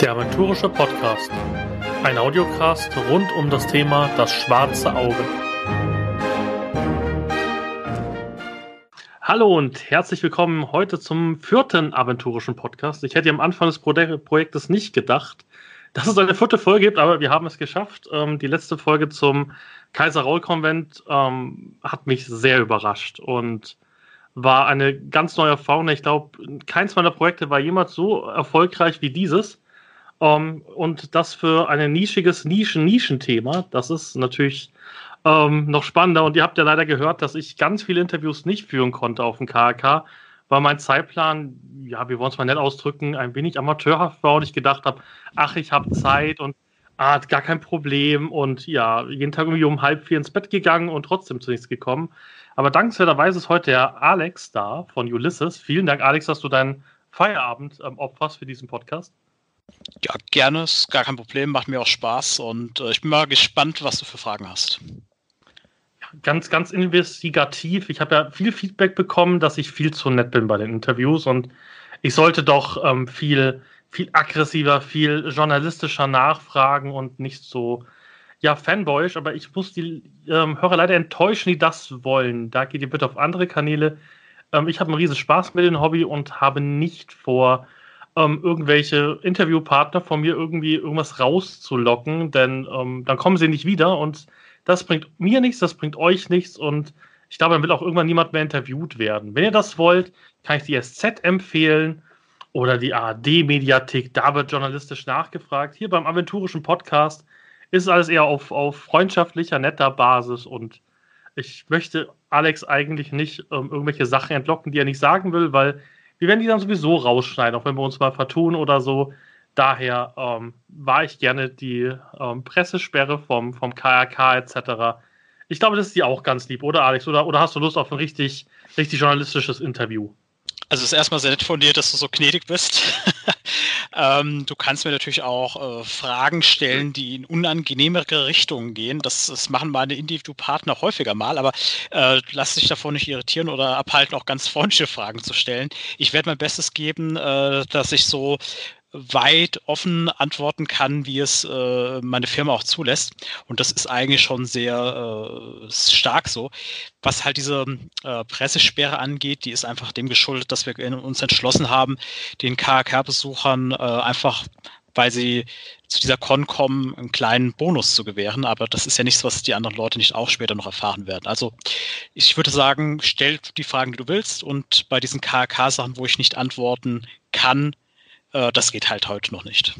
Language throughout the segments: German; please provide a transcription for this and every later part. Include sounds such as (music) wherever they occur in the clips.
Der Aventurische Podcast. Ein Audiocast rund um das Thema Das schwarze Auge. Hallo und herzlich willkommen heute zum vierten Aventurischen Podcast. Ich hätte am Anfang des Projektes nicht gedacht, dass es eine vierte Folge gibt, aber wir haben es geschafft. Ähm, die letzte Folge zum Kaiser Raul Konvent ähm, hat mich sehr überrascht und war eine ganz neue Erfahrung. Ich glaube, keins meiner Projekte war jemals so erfolgreich wie dieses. Ähm, und das für ein nischiges Nischen-Nischenthema. Das ist natürlich ähm, noch spannender. Und ihr habt ja leider gehört, dass ich ganz viele Interviews nicht führen konnte auf dem KRK, weil mein Zeitplan, ja, wir wollen es mal nett ausdrücken, ein wenig amateurhaft war und ich gedacht habe, ach, ich habe Zeit und ah, gar kein Problem. Und ja, jeden Tag irgendwie um halb vier ins Bett gegangen und trotzdem zu nichts gekommen. Aber dankenswerterweise ist heute der Alex da von Ulysses. Vielen Dank, Alex, dass du deinen Feierabend ähm, opferst für diesen Podcast. Ja, gerne, ist gar kein Problem, macht mir auch Spaß und äh, ich bin mal gespannt, was du für Fragen hast. Ganz, ganz investigativ. Ich habe ja viel Feedback bekommen, dass ich viel zu nett bin bei den Interviews und ich sollte doch ähm, viel, viel aggressiver, viel journalistischer nachfragen und nicht so, ja, fanboyisch, aber ich muss die ähm, Hörer leider enttäuschen, die das wollen. Da geht ihr bitte auf andere Kanäle. Ähm, ich habe einen riesen Spaß mit dem Hobby und habe nicht vor, ähm, irgendwelche Interviewpartner von mir irgendwie irgendwas rauszulocken, denn ähm, dann kommen sie nicht wieder und das bringt mir nichts, das bringt euch nichts und ich glaube, dann will auch irgendwann niemand mehr interviewt werden. Wenn ihr das wollt, kann ich die SZ empfehlen oder die ARD-Mediathek, da wird journalistisch nachgefragt. Hier beim aventurischen Podcast ist alles eher auf, auf freundschaftlicher, netter Basis und ich möchte Alex eigentlich nicht ähm, irgendwelche Sachen entlocken, die er nicht sagen will, weil wir werden die dann sowieso rausschneiden, auch wenn wir uns mal vertun oder so. Daher ähm, war ich gerne die ähm, Pressesperre vom, vom KRK etc. Ich glaube, das ist die auch ganz lieb, oder Alex? Oder, oder hast du Lust auf ein richtig, richtig journalistisches Interview? Also es ist erstmal sehr nett von dir, dass du so gnädig bist. (laughs) ähm, du kannst mir natürlich auch äh, Fragen stellen, die in unangenehmere Richtungen gehen. Das, das machen meine Individu-Partner häufiger mal, aber äh, lass dich davon nicht irritieren oder abhalten, auch ganz freundliche Fragen zu stellen. Ich werde mein Bestes geben, äh, dass ich so weit offen antworten kann, wie es äh, meine Firma auch zulässt. Und das ist eigentlich schon sehr äh, stark so. Was halt diese äh, Pressesperre angeht, die ist einfach dem geschuldet, dass wir uns entschlossen haben, den KHK-Besuchern äh, einfach weil sie zu dieser Con kommen, einen kleinen Bonus zu gewähren. Aber das ist ja nichts, was die anderen Leute nicht auch später noch erfahren werden. Also ich würde sagen, stell die Fragen, die du willst. Und bei diesen KHK-Sachen, wo ich nicht antworten kann, äh, das geht halt heute noch nicht.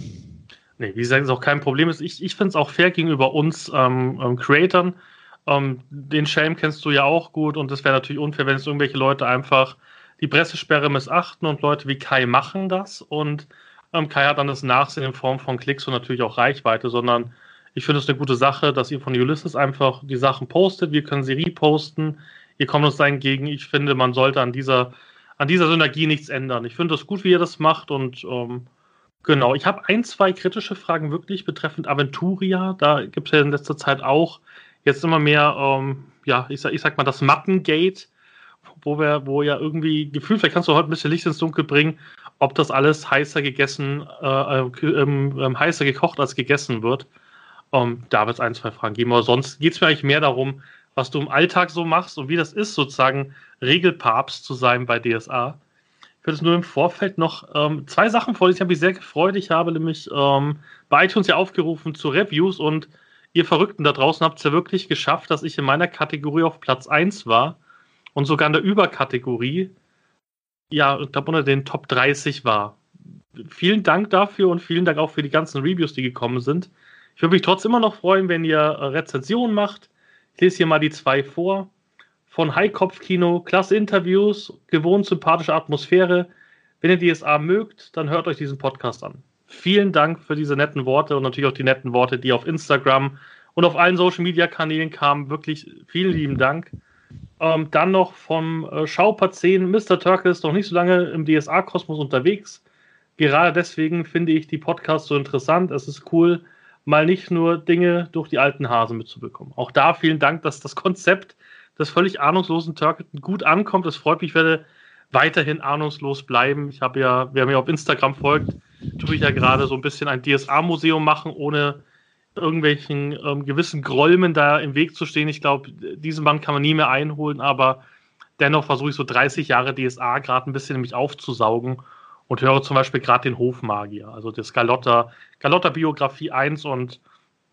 Nee, wie gesagt, ist auch kein Problem. Ich, ich finde es auch fair gegenüber uns ähm, ähm, Creatoren. Ähm, den Shame kennst du ja auch gut und es wäre natürlich unfair, wenn es irgendwelche Leute einfach die Pressesperre missachten und Leute wie Kai machen das und ähm, Kai hat dann das Nachsehen in Form von Klicks und natürlich auch Reichweite, sondern ich finde es eine gute Sache, dass ihr von Ulysses einfach die Sachen postet. Wir können sie reposten. Ihr kommt uns da entgegen. Ich finde, man sollte an dieser an dieser Synergie nichts ändern. Ich finde das gut, wie ihr das macht und ähm, genau. Ich habe ein, zwei kritische Fragen wirklich betreffend Aventuria. Da gibt es ja in letzter Zeit auch jetzt immer mehr, ähm, ja, ich sag, ich sag mal, das Mappengate, wo wir, wo ja irgendwie gefühlt, vielleicht kannst du heute ein bisschen Licht ins Dunkel bringen, ob das alles heißer gegessen, äh, äh, ähm, heißer gekocht als gegessen wird. Ähm, da wird es ein, zwei Fragen geben. Aber sonst geht es mir eigentlich mehr darum, was du im Alltag so machst und wie das ist, sozusagen Regelpapst zu sein bei DSA. Ich würde es nur im Vorfeld noch ähm, zwei Sachen vorlesen. Ich habe mich sehr gefreut. Ich habe nämlich ähm, bei iTunes ja aufgerufen zu Reviews und ihr Verrückten da draußen habt es ja wirklich geschafft, dass ich in meiner Kategorie auf Platz 1 war und sogar in der Überkategorie, ja, ich glaube, unter den Top 30 war. Vielen Dank dafür und vielen Dank auch für die ganzen Reviews, die gekommen sind. Ich würde mich trotzdem immer noch freuen, wenn ihr äh, Rezensionen macht. Ich lese hier mal die zwei vor von High-Kopf-Kino, klasse Interviews, gewohnt sympathische Atmosphäre. Wenn ihr DSA mögt, dann hört euch diesen Podcast an. Vielen Dank für diese netten Worte und natürlich auch die netten Worte, die auf Instagram und auf allen Social-Media-Kanälen kamen. Wirklich vielen lieben Dank. Ähm, dann noch vom Schauper 10. Mr. Turk ist noch nicht so lange im DSA-Kosmos unterwegs. Gerade deswegen finde ich die Podcasts so interessant. Es ist cool, mal nicht nur Dinge durch die alten Hasen mitzubekommen. Auch da vielen Dank, dass das Konzept des völlig ahnungslosen Turketen gut ankommt. Das freut mich, ich werde weiterhin ahnungslos bleiben. Ich habe ja, wer mir auf Instagram folgt, tue ich ja gerade so ein bisschen ein DSA-Museum machen, ohne irgendwelchen ähm, gewissen Gräumen da im Weg zu stehen. Ich glaube, diesen Band kann man nie mehr einholen, aber dennoch versuche ich so 30 Jahre DSA gerade ein bisschen nämlich aufzusaugen und höre zum Beispiel gerade den Hofmagier, also das Galotta, Galotta Biografie 1 und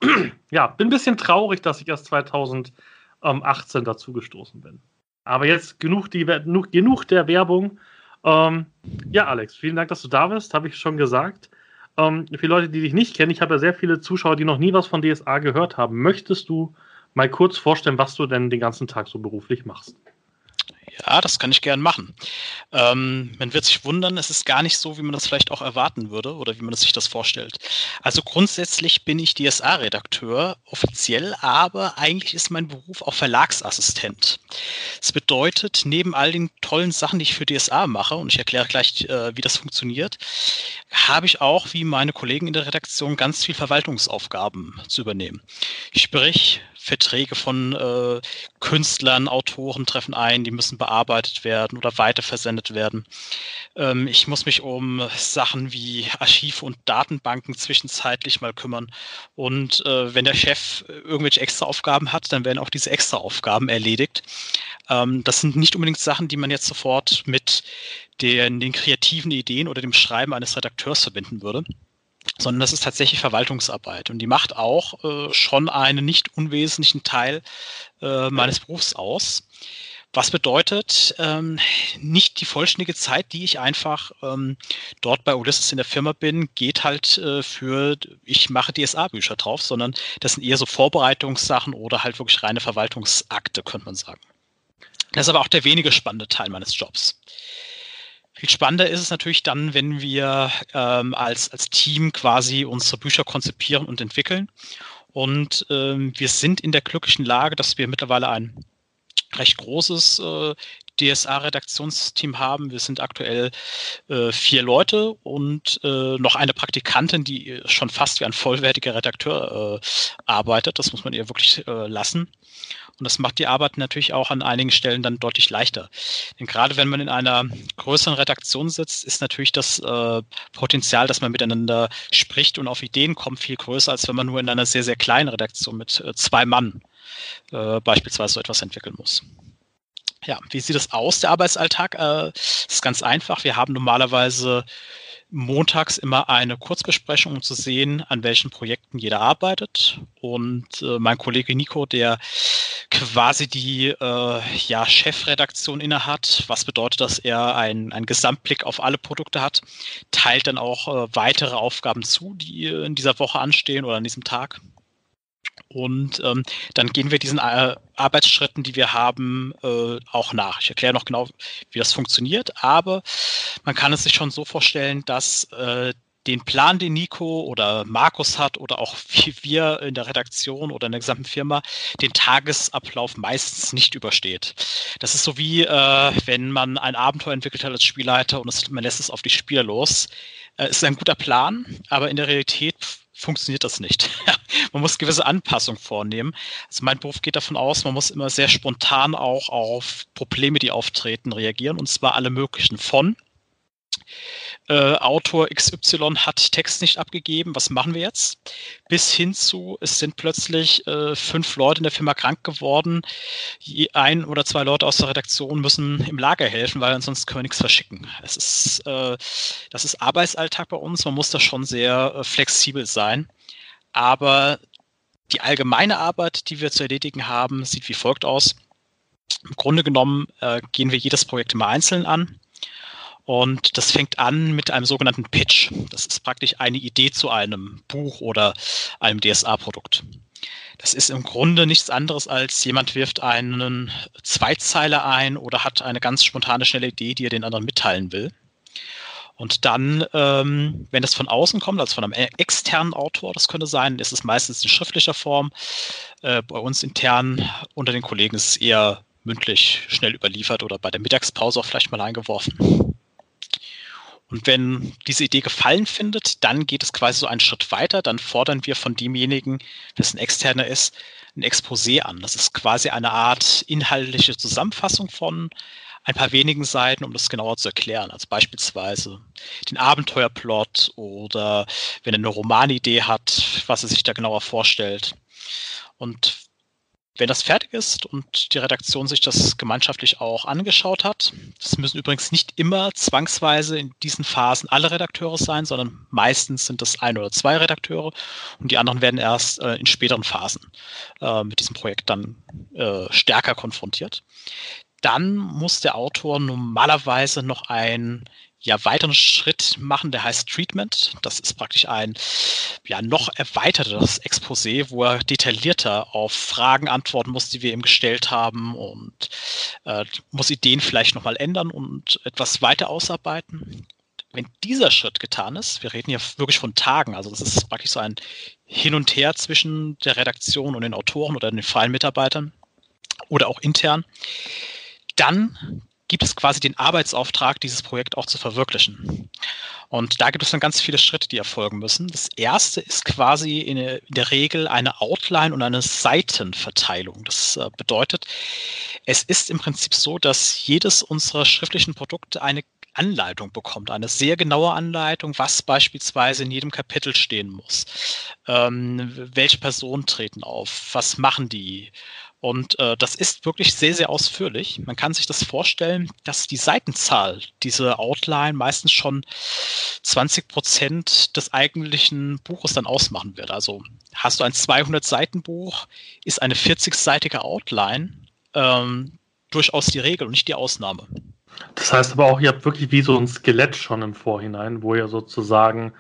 (clears throat) ja, bin ein bisschen traurig, dass ich erst 2018 dazu gestoßen bin. Aber jetzt genug, die, genug, genug der Werbung. Ähm, ja, Alex, vielen Dank, dass du da bist, habe ich schon gesagt. Ähm, für Leute, die dich nicht kennen, ich habe ja sehr viele Zuschauer, die noch nie was von DSA gehört haben. Möchtest du mal kurz vorstellen, was du denn den ganzen Tag so beruflich machst? Ja, das kann ich gern machen. Ähm, man wird sich wundern, es ist gar nicht so, wie man das vielleicht auch erwarten würde oder wie man sich das vorstellt. Also grundsätzlich bin ich DSA-Redakteur, offiziell, aber eigentlich ist mein Beruf auch Verlagsassistent. Das bedeutet, neben all den tollen Sachen, die ich für DSA mache, und ich erkläre gleich, äh, wie das funktioniert, habe ich auch, wie meine Kollegen in der Redaktion, ganz viel Verwaltungsaufgaben zu übernehmen. Sprich, Verträge von äh, Künstlern, Autoren treffen ein, die müssen bearbeitet werden oder weiterversendet werden. Ähm, ich muss mich um Sachen wie Archive und Datenbanken zwischenzeitlich mal kümmern. Und äh, wenn der Chef irgendwelche Extraaufgaben hat, dann werden auch diese Extraaufgaben erledigt. Ähm, das sind nicht unbedingt Sachen, die man jetzt sofort mit den, den kreativen Ideen oder dem Schreiben eines Redakteurs verbinden würde sondern das ist tatsächlich Verwaltungsarbeit. Und die macht auch äh, schon einen nicht unwesentlichen Teil äh, meines Berufs aus. Was bedeutet, ähm, nicht die vollständige Zeit, die ich einfach ähm, dort bei Ulysses in der Firma bin, geht halt äh, für, ich mache DSA-Bücher drauf, sondern das sind eher so Vorbereitungssachen oder halt wirklich reine Verwaltungsakte, könnte man sagen. Das ist aber auch der wenige spannende Teil meines Jobs. Viel spannender ist es natürlich dann, wenn wir ähm, als, als Team quasi unsere Bücher konzipieren und entwickeln. Und ähm, wir sind in der glücklichen Lage, dass wir mittlerweile ein recht großes äh, DSA-Redaktionsteam haben. Wir sind aktuell äh, vier Leute und äh, noch eine Praktikantin, die schon fast wie ein vollwertiger Redakteur äh, arbeitet. Das muss man ihr wirklich äh, lassen. Und das macht die Arbeit natürlich auch an einigen Stellen dann deutlich leichter. Denn gerade wenn man in einer größeren Redaktion sitzt, ist natürlich das äh, Potenzial, dass man miteinander spricht und auf Ideen kommt, viel größer, als wenn man nur in einer sehr, sehr kleinen Redaktion mit äh, zwei Mann äh, beispielsweise so etwas entwickeln muss. Ja, wie sieht es aus, der Arbeitsalltag? Äh, ist ganz einfach. Wir haben normalerweise montags immer eine Kurzbesprechung, um zu sehen, an welchen Projekten jeder arbeitet. Und äh, mein Kollege Nico, der quasi die äh, ja, Chefredaktion innehat, was bedeutet, dass er einen Gesamtblick auf alle Produkte hat, teilt dann auch äh, weitere Aufgaben zu, die in dieser Woche anstehen oder an diesem Tag. Und ähm, dann gehen wir diesen äh, Arbeitsschritten, die wir haben, äh, auch nach. Ich erkläre noch genau, wie das funktioniert, aber man kann es sich schon so vorstellen, dass äh, den Plan, den Nico oder Markus hat oder auch (laughs) wie wir in der Redaktion oder in der gesamten Firma den Tagesablauf meistens nicht übersteht. Das ist so wie, äh, wenn man ein Abenteuer entwickelt hat als Spielleiter und es, man lässt es auf die Spieler los. Äh, ist ein guter Plan, aber in der Realität funktioniert das nicht. (laughs) man muss gewisse Anpassungen vornehmen. Also mein Beruf geht davon aus, man muss immer sehr spontan auch auf Probleme, die auftreten, reagieren und zwar alle möglichen von äh, Autor XY hat Text nicht abgegeben, was machen wir jetzt? Bis hin zu, es sind plötzlich äh, fünf Leute in der Firma krank geworden, ein oder zwei Leute aus der Redaktion müssen im Lager helfen, weil ansonsten können wir nichts verschicken. Es ist, äh, das ist Arbeitsalltag bei uns, man muss da schon sehr äh, flexibel sein, aber die allgemeine Arbeit, die wir zu erledigen haben, sieht wie folgt aus. Im Grunde genommen äh, gehen wir jedes Projekt immer einzeln an und das fängt an mit einem sogenannten Pitch. Das ist praktisch eine Idee zu einem Buch oder einem DSA-Produkt. Das ist im Grunde nichts anderes als jemand wirft einen Zweizeiler ein oder hat eine ganz spontane, schnelle Idee, die er den anderen mitteilen will. Und dann, ähm, wenn das von außen kommt, also von einem externen Autor, das könnte sein, ist es meistens in schriftlicher Form. Äh, bei uns intern unter den Kollegen ist es eher mündlich schnell überliefert oder bei der Mittagspause auch vielleicht mal eingeworfen. Und wenn diese Idee gefallen findet, dann geht es quasi so einen Schritt weiter. Dann fordern wir von demjenigen, das ein externer ist, ein Exposé an. Das ist quasi eine Art inhaltliche Zusammenfassung von ein paar wenigen Seiten, um das genauer zu erklären. Also beispielsweise den Abenteuerplot oder wenn er eine Romanidee hat, was er sich da genauer vorstellt. Und wenn das fertig ist und die Redaktion sich das gemeinschaftlich auch angeschaut hat, das müssen übrigens nicht immer zwangsweise in diesen Phasen alle Redakteure sein, sondern meistens sind das ein oder zwei Redakteure und die anderen werden erst äh, in späteren Phasen äh, mit diesem Projekt dann äh, stärker konfrontiert. Dann muss der Autor normalerweise noch ein ja, weiteren Schritt machen, der heißt Treatment. Das ist praktisch ein ja, noch erweitertes Exposé, wo er detaillierter auf Fragen antworten muss, die wir ihm gestellt haben und äh, muss Ideen vielleicht nochmal ändern und etwas weiter ausarbeiten. Wenn dieser Schritt getan ist, wir reden hier wirklich von Tagen, also das ist praktisch so ein Hin und Her zwischen der Redaktion und den Autoren oder den freien Mitarbeitern oder auch intern, dann gibt es quasi den Arbeitsauftrag, dieses Projekt auch zu verwirklichen. Und da gibt es dann ganz viele Schritte, die erfolgen müssen. Das erste ist quasi in, der Regel eine Outline und eine Seitenverteilung. Das äh, bedeutet, es ist im Prinzip so, dass jedes unserer schriftlichen Produkte eine Anleitung bekommt, eine sehr genaue Anleitung, was beispielsweise in jedem Kapitel stehen muss. Ähm, welche Personen treten auf? Was machen die? Und äh, das ist wirklich sehr, sehr ausführlich. Man kann sich das vorstellen, dass die Seitenzahl diese Outline meistens schon 20 Prozent des eigentlichen Buches dann ausmachen wird. Also hast du ein 200-Seiten-Buch, ist eine 40-seitige Outline ähm, durchaus die Regel und nicht die Ausnahme. Das heißt aber auch, ihr habt wirklich wie so ein Skelett schon im Vorhinein, wo ihr sozusagen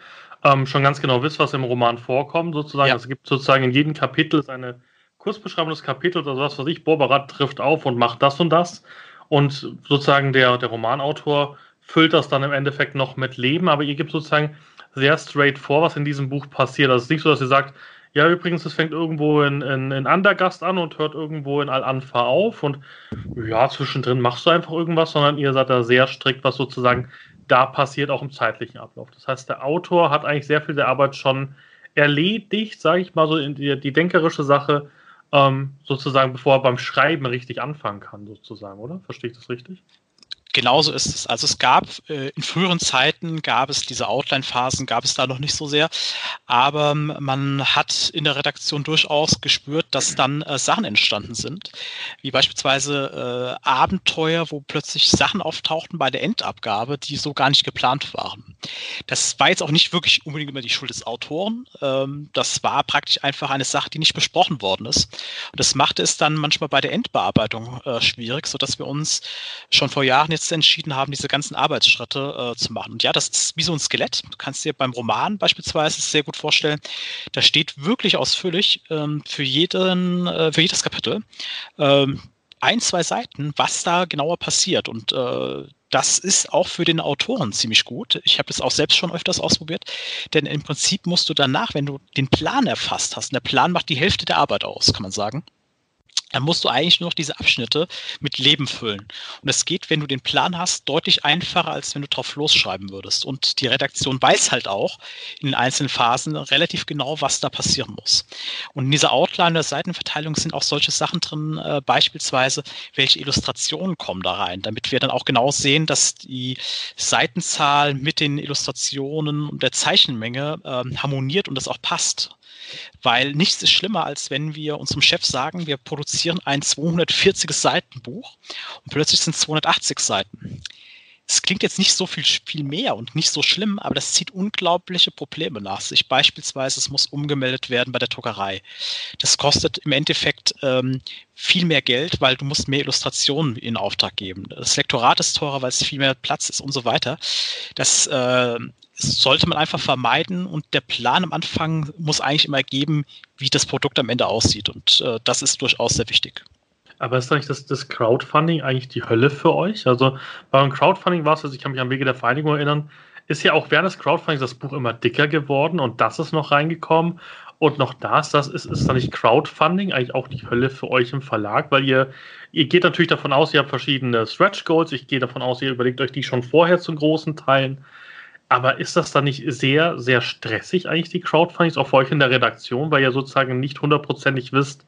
ähm, schon ganz genau wisst, was im Roman vorkommt. Sozusagen, ja. es gibt sozusagen in jedem Kapitel eine Kurzbeschreibung des Kapitels, also was weiß ich, Borbarat trifft auf und macht das und das. Und sozusagen der, der Romanautor füllt das dann im Endeffekt noch mit Leben, aber ihr gebt sozusagen sehr straight vor, was in diesem Buch passiert. Also es ist nicht so, dass ihr sagt, ja, übrigens, es fängt irgendwo in, in, in Andergast an und hört irgendwo in Al-Anfa auf und ja, zwischendrin machst du einfach irgendwas, sondern ihr seid da sehr strikt, was sozusagen da passiert, auch im zeitlichen Ablauf. Das heißt, der Autor hat eigentlich sehr viel der Arbeit schon erledigt, sage ich mal so, in die, die denkerische Sache ähm, sozusagen, bevor er beim Schreiben richtig anfangen kann, sozusagen, oder? Verstehe ich das richtig? Genauso ist es. Also es gab äh, in früheren Zeiten gab es diese Outline-Phasen, gab es da noch nicht so sehr, aber man hat in der Redaktion durchaus gespürt, dass dann äh, Sachen entstanden sind, wie beispielsweise äh, Abenteuer, wo plötzlich Sachen auftauchten bei der Endabgabe, die so gar nicht geplant waren. Das war jetzt auch nicht wirklich unbedingt immer die Schuld des Autoren. Ähm, das war praktisch einfach eine Sache, die nicht besprochen worden ist. Und das machte es dann manchmal bei der Endbearbeitung äh, schwierig, sodass wir uns schon vor Jahren jetzt jetzt entschieden haben, diese ganzen Arbeitsschritte äh, zu machen. Und ja, das ist wie so ein Skelett. Du kannst dir beim Roman beispielsweise sehr gut vorstellen, da steht wirklich ausführlich ähm, für, jeden, äh, für jedes Kapitel ähm, ein, zwei Seiten, was da genauer passiert. Und äh, das ist auch für den Autoren ziemlich gut. Ich habe das auch selbst schon öfters ausprobiert, denn im Prinzip musst du danach, wenn du den Plan erfasst hast, und der Plan macht die Hälfte der Arbeit aus, kann man sagen, dann musst du eigentlich nur noch diese Abschnitte mit Leben füllen. Und das geht, wenn du den Plan hast, deutlich einfacher, als wenn du drauf losschreiben würdest. Und die Redaktion weiß halt auch in den einzelnen Phasen relativ genau, was da passieren muss. Und in dieser Outline der Seitenverteilung sind auch solche Sachen drin, äh, beispielsweise, welche Illustrationen kommen da rein, damit wir dann auch genau sehen, dass die Seitenzahl mit den Illustrationen und der Zeichenmenge äh, harmoniert und das auch passt. Weil nichts ist schlimmer, als wenn wir unserem Chef sagen, wir produzieren ein 240 Seitenbuch und plötzlich sind es 280 Seiten. Es klingt jetzt nicht so viel, viel mehr und nicht so schlimm, aber das zieht unglaubliche Probleme nach sich. Beispielsweise, es muss umgemeldet werden bei der Druckerei. Das kostet im Endeffekt ähm, viel mehr Geld, weil du musst mehr Illustrationen in Auftrag geben. Das Lektorat ist teurer, weil es viel mehr Platz ist und so weiter. Das äh, sollte man einfach vermeiden und der Plan am Anfang muss eigentlich immer geben, wie das Produkt am Ende aussieht und äh, das ist durchaus sehr wichtig. Aber ist eigentlich das, das Crowdfunding eigentlich die Hölle für euch? Also beim Crowdfunding war es, also ich kann mich am Wege der Vereinigung erinnern, ist ja auch während des Crowdfundings das Buch immer dicker geworden und das ist noch reingekommen und noch das, das ist, ist da nicht Crowdfunding eigentlich auch die Hölle für euch im Verlag, weil ihr, ihr geht natürlich davon aus, ihr habt verschiedene Stretch Goals, ich gehe davon aus, ihr überlegt euch die schon vorher zu großen Teilen. Aber ist das dann nicht sehr, sehr stressig eigentlich, die Crowdfundings, auch für euch in der Redaktion, weil ihr sozusagen nicht hundertprozentig wisst,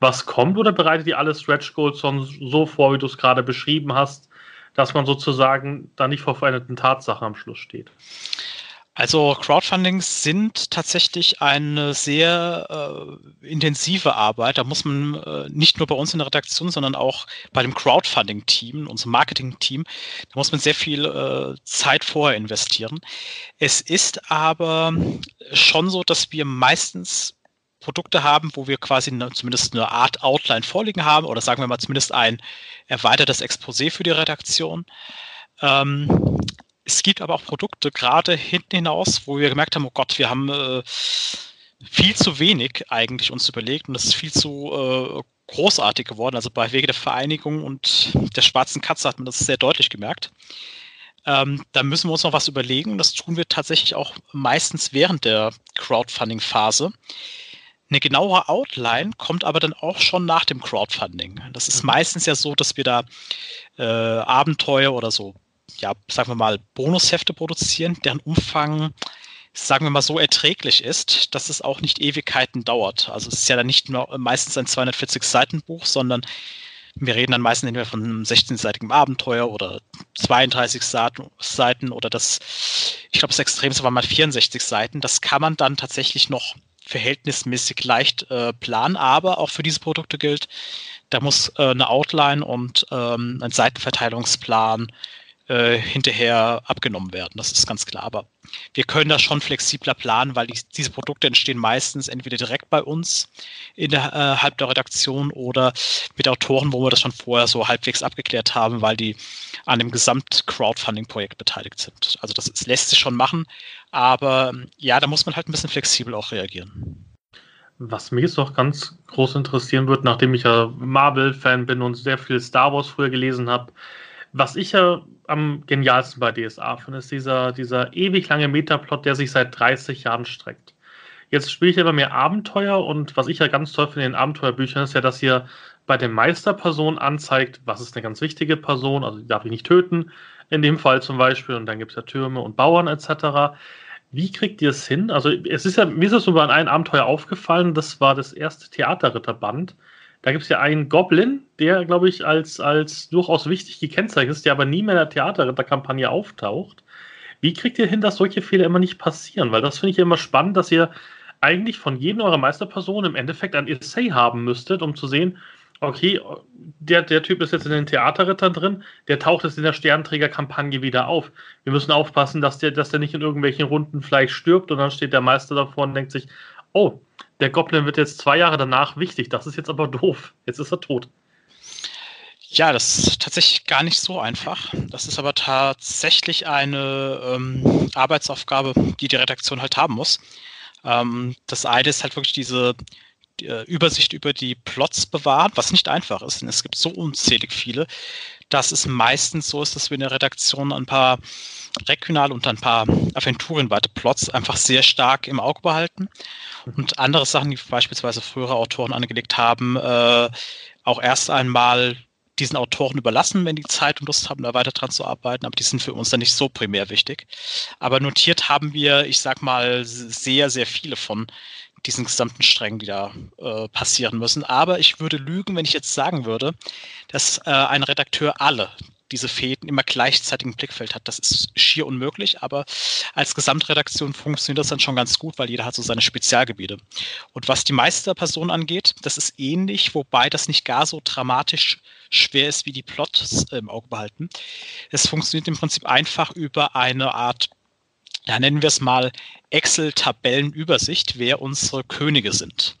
was kommt oder bereitet ihr alle Stretch Goals schon so vor, wie du es gerade beschrieben hast, dass man sozusagen da nicht vor veränderten Tatsachen am Schluss steht? Also Crowdfundings sind tatsächlich eine sehr äh, intensive Arbeit. Da muss man äh, nicht nur bei uns in der Redaktion, sondern auch bei dem Crowdfunding-Team, unserem Marketing-Team, da muss man sehr viel äh, Zeit vorher investieren. Es ist aber schon so, dass wir meistens Produkte haben, wo wir quasi eine, zumindest eine Art Outline vorliegen haben oder sagen wir mal zumindest ein erweitertes Exposé für die Redaktion. Ähm, es gibt aber auch Produkte, gerade hinten hinaus, wo wir gemerkt haben, oh Gott, wir haben äh, viel zu wenig eigentlich uns überlegt und das ist viel zu äh, großartig geworden. Also bei Wege der Vereinigung und der schwarzen Katze hat man das sehr deutlich gemerkt. Ähm, da müssen wir uns noch was überlegen. Das tun wir tatsächlich auch meistens während der Crowdfunding-Phase. Eine genauere Outline kommt aber dann auch schon nach dem Crowdfunding. Das ist mhm. meistens ja so, dass wir da äh, Abenteuer oder so ja, sagen wir mal, Bonushefte produzieren, deren Umfang, sagen wir mal, so erträglich ist, dass es auch nicht Ewigkeiten dauert. Also es ist ja dann nicht nur meistens ein 240 Seiten Buch, sondern wir reden dann meistens entweder von einem 16-seitigen Abenteuer oder 32 Seiten oder das, ich glaube, das Extremste war mal 64 Seiten. Das kann man dann tatsächlich noch verhältnismäßig leicht äh, planen, aber auch für diese Produkte gilt, da muss äh, eine Outline und ähm, ein Seitenverteilungsplan äh, hinterher abgenommen werden. Das ist ganz klar. Aber wir können das schon flexibler planen, weil die, diese Produkte entstehen meistens entweder direkt bei uns innerhalb äh, der Redaktion oder mit Autoren, wo wir das schon vorher so halbwegs abgeklärt haben, weil die an dem Gesamt-Crowdfunding-Projekt beteiligt sind. Also das, das lässt sich schon machen, aber ja, da muss man halt ein bisschen flexibel auch reagieren. Was mich jetzt auch ganz groß interessieren wird, nachdem ich ja Marvel-Fan bin und sehr viel Star Wars früher gelesen habe, was ich ja am genialsten bei DSA finde, ist dieser, dieser ewig lange Metaplot, der sich seit 30 Jahren streckt. Jetzt spiele ich immer mehr Abenteuer und was ich ja ganz toll finde in den Abenteuerbüchern ist ja, dass ihr bei den Meisterpersonen anzeigt, was ist eine ganz wichtige Person, also die darf ich nicht töten, in dem Fall zum Beispiel, und dann gibt es ja Türme und Bauern etc. Wie kriegt ihr es hin? Also es ist ja, mir ist es nur bei einem Abenteuer aufgefallen, das war das erste Theaterritterband. Da gibt es ja einen Goblin, der, glaube ich, als, als durchaus wichtig gekennzeichnet ist, der aber nie mehr in der Theaterritterkampagne auftaucht. Wie kriegt ihr hin, dass solche Fehler immer nicht passieren? Weil das finde ich immer spannend, dass ihr eigentlich von jedem eurer Meisterpersonen im Endeffekt ein Essay haben müsstet, um zu sehen, okay, der, der Typ ist jetzt in den Theaterrittern drin, der taucht jetzt in der Sternträgerkampagne wieder auf. Wir müssen aufpassen, dass der, dass der nicht in irgendwelchen Runden vielleicht stirbt und dann steht der Meister davor und denkt sich, oh, der Goblin wird jetzt zwei Jahre danach wichtig. Das ist jetzt aber doof. Jetzt ist er tot. Ja, das ist tatsächlich gar nicht so einfach. Das ist aber tatsächlich eine ähm, Arbeitsaufgabe, die die Redaktion halt haben muss. Ähm, das eine ist halt wirklich diese die, äh, Übersicht über die Plots bewahren, was nicht einfach ist, denn es gibt so unzählig viele, dass es meistens so ist, dass wir in der Redaktion ein paar regional und ein paar aventurenweite Plots einfach sehr stark im Auge behalten und andere Sachen, die beispielsweise frühere Autoren angelegt haben, äh, auch erst einmal diesen Autoren überlassen, wenn die Zeit und Lust haben, da weiter dran zu arbeiten, aber die sind für uns dann nicht so primär wichtig. Aber notiert haben wir, ich sag mal, sehr, sehr viele von diesen gesamten Strängen, die da äh, passieren müssen. Aber ich würde lügen, wenn ich jetzt sagen würde, dass äh, ein Redakteur alle diese Fäden immer gleichzeitig im Blickfeld hat. Das ist schier unmöglich, aber als Gesamtredaktion funktioniert das dann schon ganz gut, weil jeder hat so seine Spezialgebiete. Und was die Meisterperson angeht, das ist ähnlich, wobei das nicht gar so dramatisch schwer ist wie die Plots im Auge behalten. Es funktioniert im Prinzip einfach über eine Art ja, nennen wir es mal Excel-Tabellenübersicht, wer unsere Könige sind.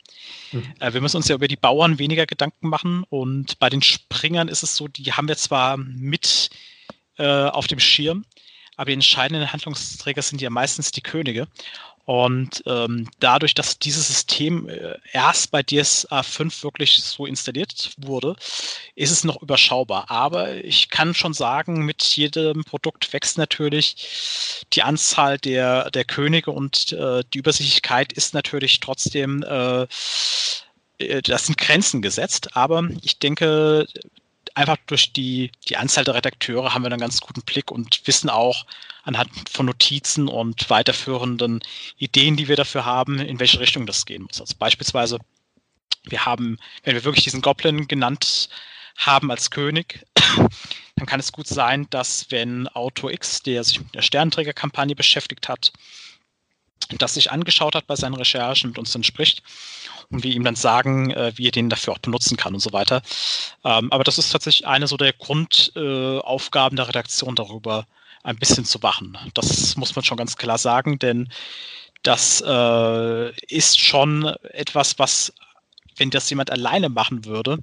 Mhm. Wir müssen uns ja über die Bauern weniger Gedanken machen und bei den Springern ist es so, die haben wir zwar mit äh, auf dem Schirm, aber die entscheidenden Handlungsträger sind ja meistens die Könige. Und ähm, dadurch, dass dieses System äh, erst bei DSA 5 wirklich so installiert wurde, ist es noch überschaubar. Aber ich kann schon sagen, mit jedem Produkt wächst natürlich die Anzahl der, der Könige und äh, die Übersichtlichkeit ist natürlich trotzdem, äh, äh das sind Grenzen gesetzt. Aber ich denke, einfach durch die, die Anzahl der Redakteure haben wir einen ganz guten Blick und wissen auch anhand von Notizen und weiterführenden Ideen, die wir dafür haben, in welche Richtung das gehen muss. Also beispielsweise, wir haben, wenn wir wirklich diesen Goblin genannt haben als König, (clears throat) dann kann es gut sein, dass wenn Autor X, der sich mit der Sternenträgerkampagne beschäftigt hat, das sich angeschaut hat bei seinen Recherchen, mit uns dann spricht und wir ihm dann sagen, äh, wie er den dafür auch benutzen kann und so weiter. Ähm, aber das ist tatsächlich eine so der Grundaufgaben äh, der Redaktion darüber, ein bisschen zu wachen. Das muss man schon ganz klar sagen, denn das äh, ist schon etwas, was, wenn das jemand alleine machen würde,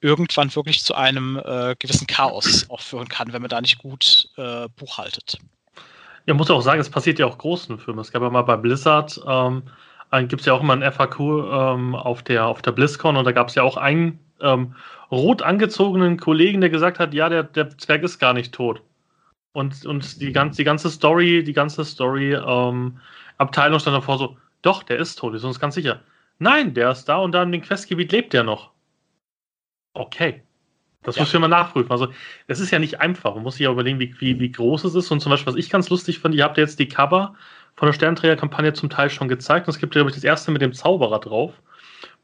irgendwann wirklich zu einem äh, gewissen Chaos auch führen kann, wenn man da nicht gut äh, buchhaltet. Ja, muss auch sagen, es passiert ja auch großen Filmen. Es gab ja mal bei Blizzard, ähm, gibt es ja auch immer ein FAQ ähm, auf, der, auf der BlizzCon und da gab es ja auch einen ähm, rot angezogenen Kollegen, der gesagt hat, ja, der, der Zwerg ist gar nicht tot. Und, und die, ganz, die ganze Story, die ganze Story, ähm, Abteilung stand davor so, doch, der ist tot, ist uns ganz sicher. Nein, der ist da und da in dem Questgebiet lebt der noch. Okay. Das ja. muss ich mal nachprüfen. Also, es ist ja nicht einfach. Man muss sich ja überlegen, wie, wie, wie groß es ist. Und zum Beispiel, was ich ganz lustig finde, ihr habt jetzt die Cover von der Sternträgerkampagne zum Teil schon gezeigt. Und es gibt, glaube ich, das erste mit dem Zauberer drauf.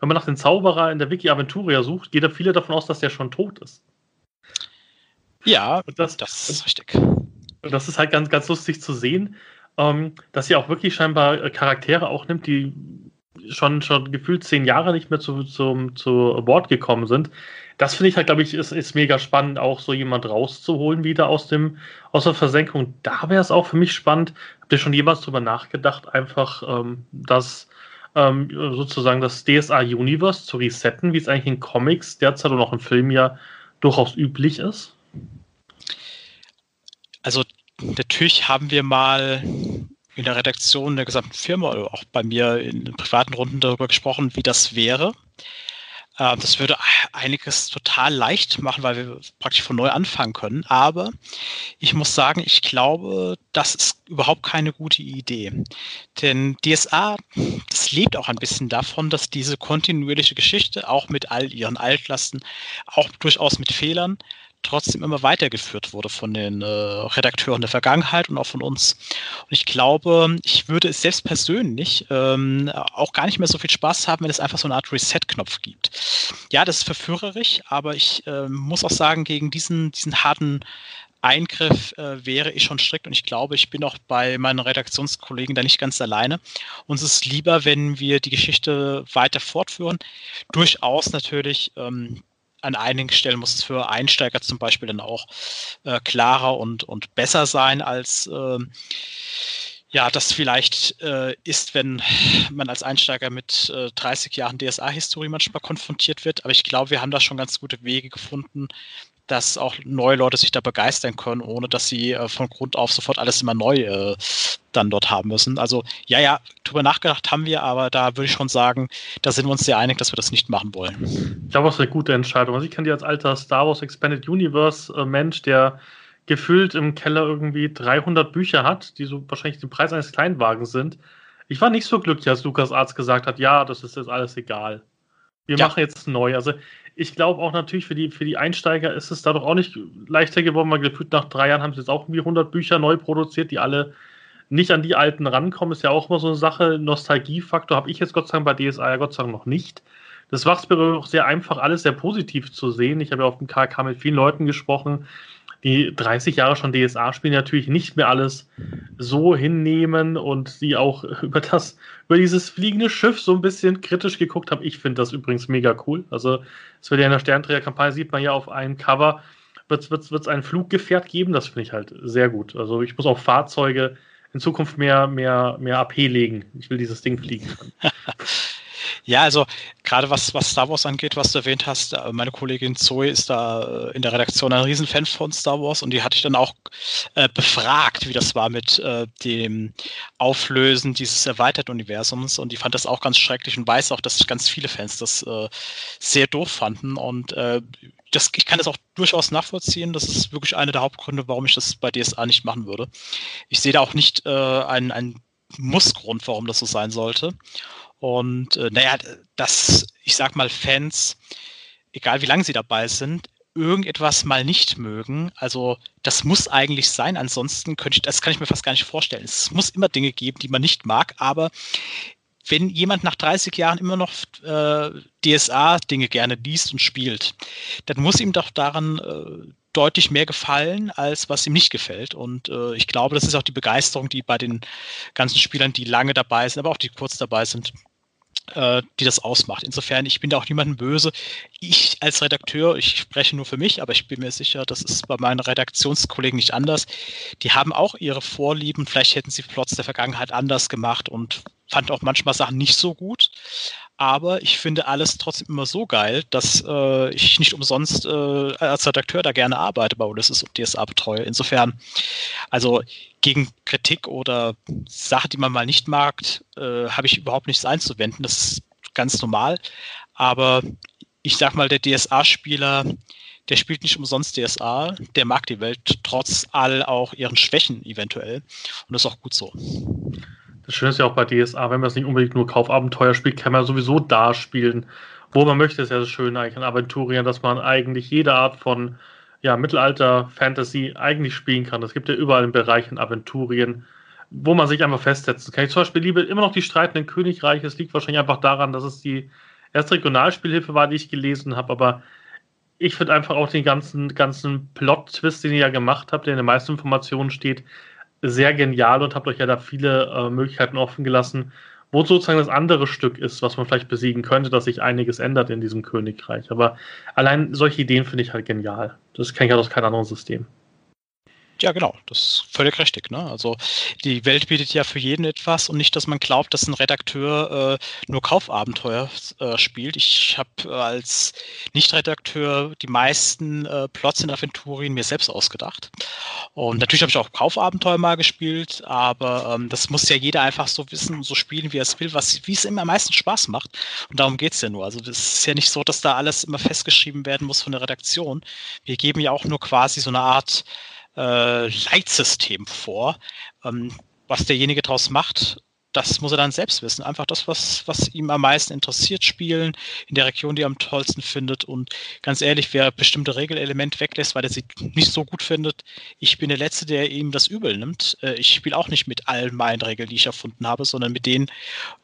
Wenn man nach dem Zauberer in der Wiki Aventuria sucht, geht da viele davon aus, dass der schon tot ist. Ja, das, das ist richtig. Und das ist halt ganz, ganz lustig zu sehen, ähm, dass sie auch wirklich scheinbar äh, Charaktere auch nimmt, die schon, schon gefühlt zehn Jahre nicht mehr zu, zu, zu Wort gekommen sind. Das finde ich halt, glaube ich, ist, ist mega spannend, auch so jemand rauszuholen wieder aus dem, aus der Versenkung. Da wäre es auch für mich spannend. Habt ihr schon jemals drüber nachgedacht, einfach ähm, das ähm, sozusagen das DSA-Universe zu resetten, wie es eigentlich in Comics derzeit und auch im Film ja durchaus üblich ist? Also natürlich haben wir mal in der Redaktion der gesamten Firma oder auch bei mir in privaten Runden darüber gesprochen, wie das wäre. Äh, das würde einiges total leicht machen, weil wir praktisch von neu anfangen können. Aber ich muss sagen, ich glaube, das ist überhaupt keine gute Idee. Denn DSA, das lebt auch ein bisschen davon, dass diese kontinuierliche Geschichte, auch mit all ihren Altlasten, auch durchaus mit Fehlern, trotzdem immer weitergeführt wurde von den äh, Redakteuren der Vergangenheit und auch von uns. Und ich glaube, ich würde es selbst persönlich ähm, auch gar nicht mehr so viel Spaß haben, wenn es einfach so eine Art Reset-Knopf gibt. Ja, das ist verführerisch, aber ich äh, muss auch sagen, gegen diesen, diesen harten Eingriff äh, wäre ich schon strikt und ich glaube, ich bin auch bei meinen Redaktionskollegen da nicht ganz alleine. Uns ist lieber, wenn wir die Geschichte weiter fortführen. Durchaus natürlich ähm, an einigen Stellen muss es für Einsteiger zum Beispiel dann auch äh, klarer und, und besser sein als äh, ja, das vielleicht äh, ist, wenn man als Einsteiger mit äh, 30 Jahren DSA-Historie manchmal konfrontiert wird. Aber ich glaube, wir haben da schon ganz gute Wege gefunden, dass auch neue Leute sich da begeistern können, ohne dass sie äh, von Grund auf sofort alles immer neu äh, dann dort haben müssen. Also ja, ja, drüber nachgedacht haben wir, aber da würde ich schon sagen, da sind wir uns sehr einig, dass wir das nicht machen wollen. Ich glaube, das ist eine gute Entscheidung. Also ich kann dir als alter Star Wars Expanded Universe äh, Mensch, der gefühlt im Keller irgendwie 300 Bücher hat, die so wahrscheinlich den Preis eines Kleinwagens sind. Ich war nicht so glücklich, als Lukas Arzt gesagt hat, ja, das ist jetzt alles egal. Wir ja. machen jetzt neu. Also ich glaube auch natürlich für die, für die Einsteiger ist es da doch auch nicht leichter geworden, weil gefühlt nach drei Jahren haben sie jetzt auch irgendwie 100 Bücher neu produziert, die alle nicht an die alten rankommen. Ist ja auch immer so eine Sache. Nostalgiefaktor habe ich jetzt Gott sei Dank bei DSA ja Gott sei Dank noch nicht. Das macht es mir auch sehr einfach, alles sehr positiv zu sehen. Ich habe ja auf dem KK mit vielen Leuten gesprochen, die 30 Jahre schon DSA spielen, natürlich nicht mehr alles so hinnehmen und die auch (laughs) über das, über dieses fliegende Schiff so ein bisschen kritisch geguckt haben. Ich finde das übrigens mega cool. Also, es wird ja in der Sternträgerkampagne, sieht man ja auf einem Cover, wird es ein Fluggefährt geben. Das finde ich halt sehr gut. Also, ich muss auch Fahrzeuge in Zukunft mehr, mehr, mehr AP legen. Ich will dieses Ding fliegen. (laughs) Ja, also gerade was, was Star Wars angeht, was du erwähnt hast, äh, meine Kollegin Zoe ist da äh, in der Redaktion ein Riesenfan von Star Wars und die hatte ich dann auch äh, befragt, wie das war mit äh, dem Auflösen dieses erweiterten Universums und die fand das auch ganz schrecklich und weiß auch, dass ganz viele Fans das äh, sehr doof fanden und äh, das, ich kann das auch durchaus nachvollziehen. Das ist wirklich einer der Hauptgründe, warum ich das bei DSA nicht machen würde. Ich sehe da auch nicht einen, einen Mussgrund, warum das so sein sollte. Und äh, naja, dass, ich sag mal, Fans, egal wie lange sie dabei sind, irgendetwas mal nicht mögen. Also das muss eigentlich sein. Ansonsten könnte ich, das kann ich mir fast gar nicht vorstellen. Es muss immer Dinge geben, die man nicht mag, aber wenn jemand nach 30 Jahren immer noch äh, DSA-Dinge gerne liest und spielt, dann muss ihm doch daran äh, deutlich mehr gefallen, als was ihm nicht gefällt. Und äh, ich glaube, das ist auch die Begeisterung, die bei den ganzen Spielern, die lange dabei sind, aber auch die kurz dabei sind, äh, die das ausmacht. Insofern, ich bin da auch niemandem böse. Ich als Redakteur, ich spreche nur für mich, aber ich bin mir sicher, das ist bei meinen Redaktionskollegen nicht anders. Die haben auch ihre Vorlieben. Vielleicht hätten sie Plots der Vergangenheit anders gemacht und fand auch manchmal Sachen nicht so gut aber ich finde alles trotzdem immer so geil, dass äh, ich nicht umsonst äh, als Redakteur da gerne arbeite bei Ulysses und DSA betreue. Insofern, also gegen Kritik oder Sachen, die man mal nicht mag, äh, habe ich überhaupt nichts einzuwenden. Das ist ganz normal. Aber ich sag mal, der DSA-Spieler, der spielt nicht umsonst DSA, der mag die Welt trotz all auch ihren Schwächen eventuell. Und das ist auch gut so. Das Schöne ist ja auch bei DSA, wenn man es nicht unbedingt nur Kaufabenteuer spielt, kann man sowieso da spielen. Wo man möchte, ist ja das Schöne eigentlich an Aventurien, dass man eigentlich jede Art von ja, Mittelalter, Fantasy eigentlich spielen kann. Es gibt ja überall in Bereichen Aventurien, wo man sich einfach festsetzen kann. Ich zum Beispiel liebe immer noch die streitenden Königreiche. Es liegt wahrscheinlich einfach daran, dass es die erste Regionalspielhilfe war, die ich gelesen habe, aber ich finde einfach auch den ganzen, ganzen Plot-Twist, den ihr ja gemacht habt, der in den meisten Informationen steht, sehr genial und habt euch ja da viele äh, Möglichkeiten offen gelassen, wo sozusagen das andere Stück ist, was man vielleicht besiegen könnte, dass sich einiges ändert in diesem Königreich. Aber allein solche Ideen finde ich halt genial. Das kenne ich halt aus keinem anderen System. Ja, genau, das ist völlig richtig. Ne? Also die Welt bietet ja für jeden etwas und nicht, dass man glaubt, dass ein Redakteur äh, nur Kaufabenteuer äh, spielt. Ich habe äh, als Nicht-Redakteur die meisten äh, Plots in Aventurien mir selbst ausgedacht. Und natürlich habe ich auch Kaufabenteuer mal gespielt, aber ähm, das muss ja jeder einfach so wissen und so spielen, wie er es will, was, wie es ihm am meisten Spaß macht. Und darum geht es ja nur. Also das ist ja nicht so, dass da alles immer festgeschrieben werden muss von der Redaktion. Wir geben ja auch nur quasi so eine Art äh, Leitsystem vor. Ähm, was derjenige daraus macht, das muss er dann selbst wissen. Einfach das, was, was ihm am meisten interessiert, spielen, in der Region, die er am tollsten findet. Und ganz ehrlich, wer bestimmte Regelelemente weglässt, weil er sie nicht so gut findet, ich bin der Letzte, der ihm das übel nimmt. Äh, ich spiele auch nicht mit all meinen Regeln, die ich erfunden habe, sondern mit denen,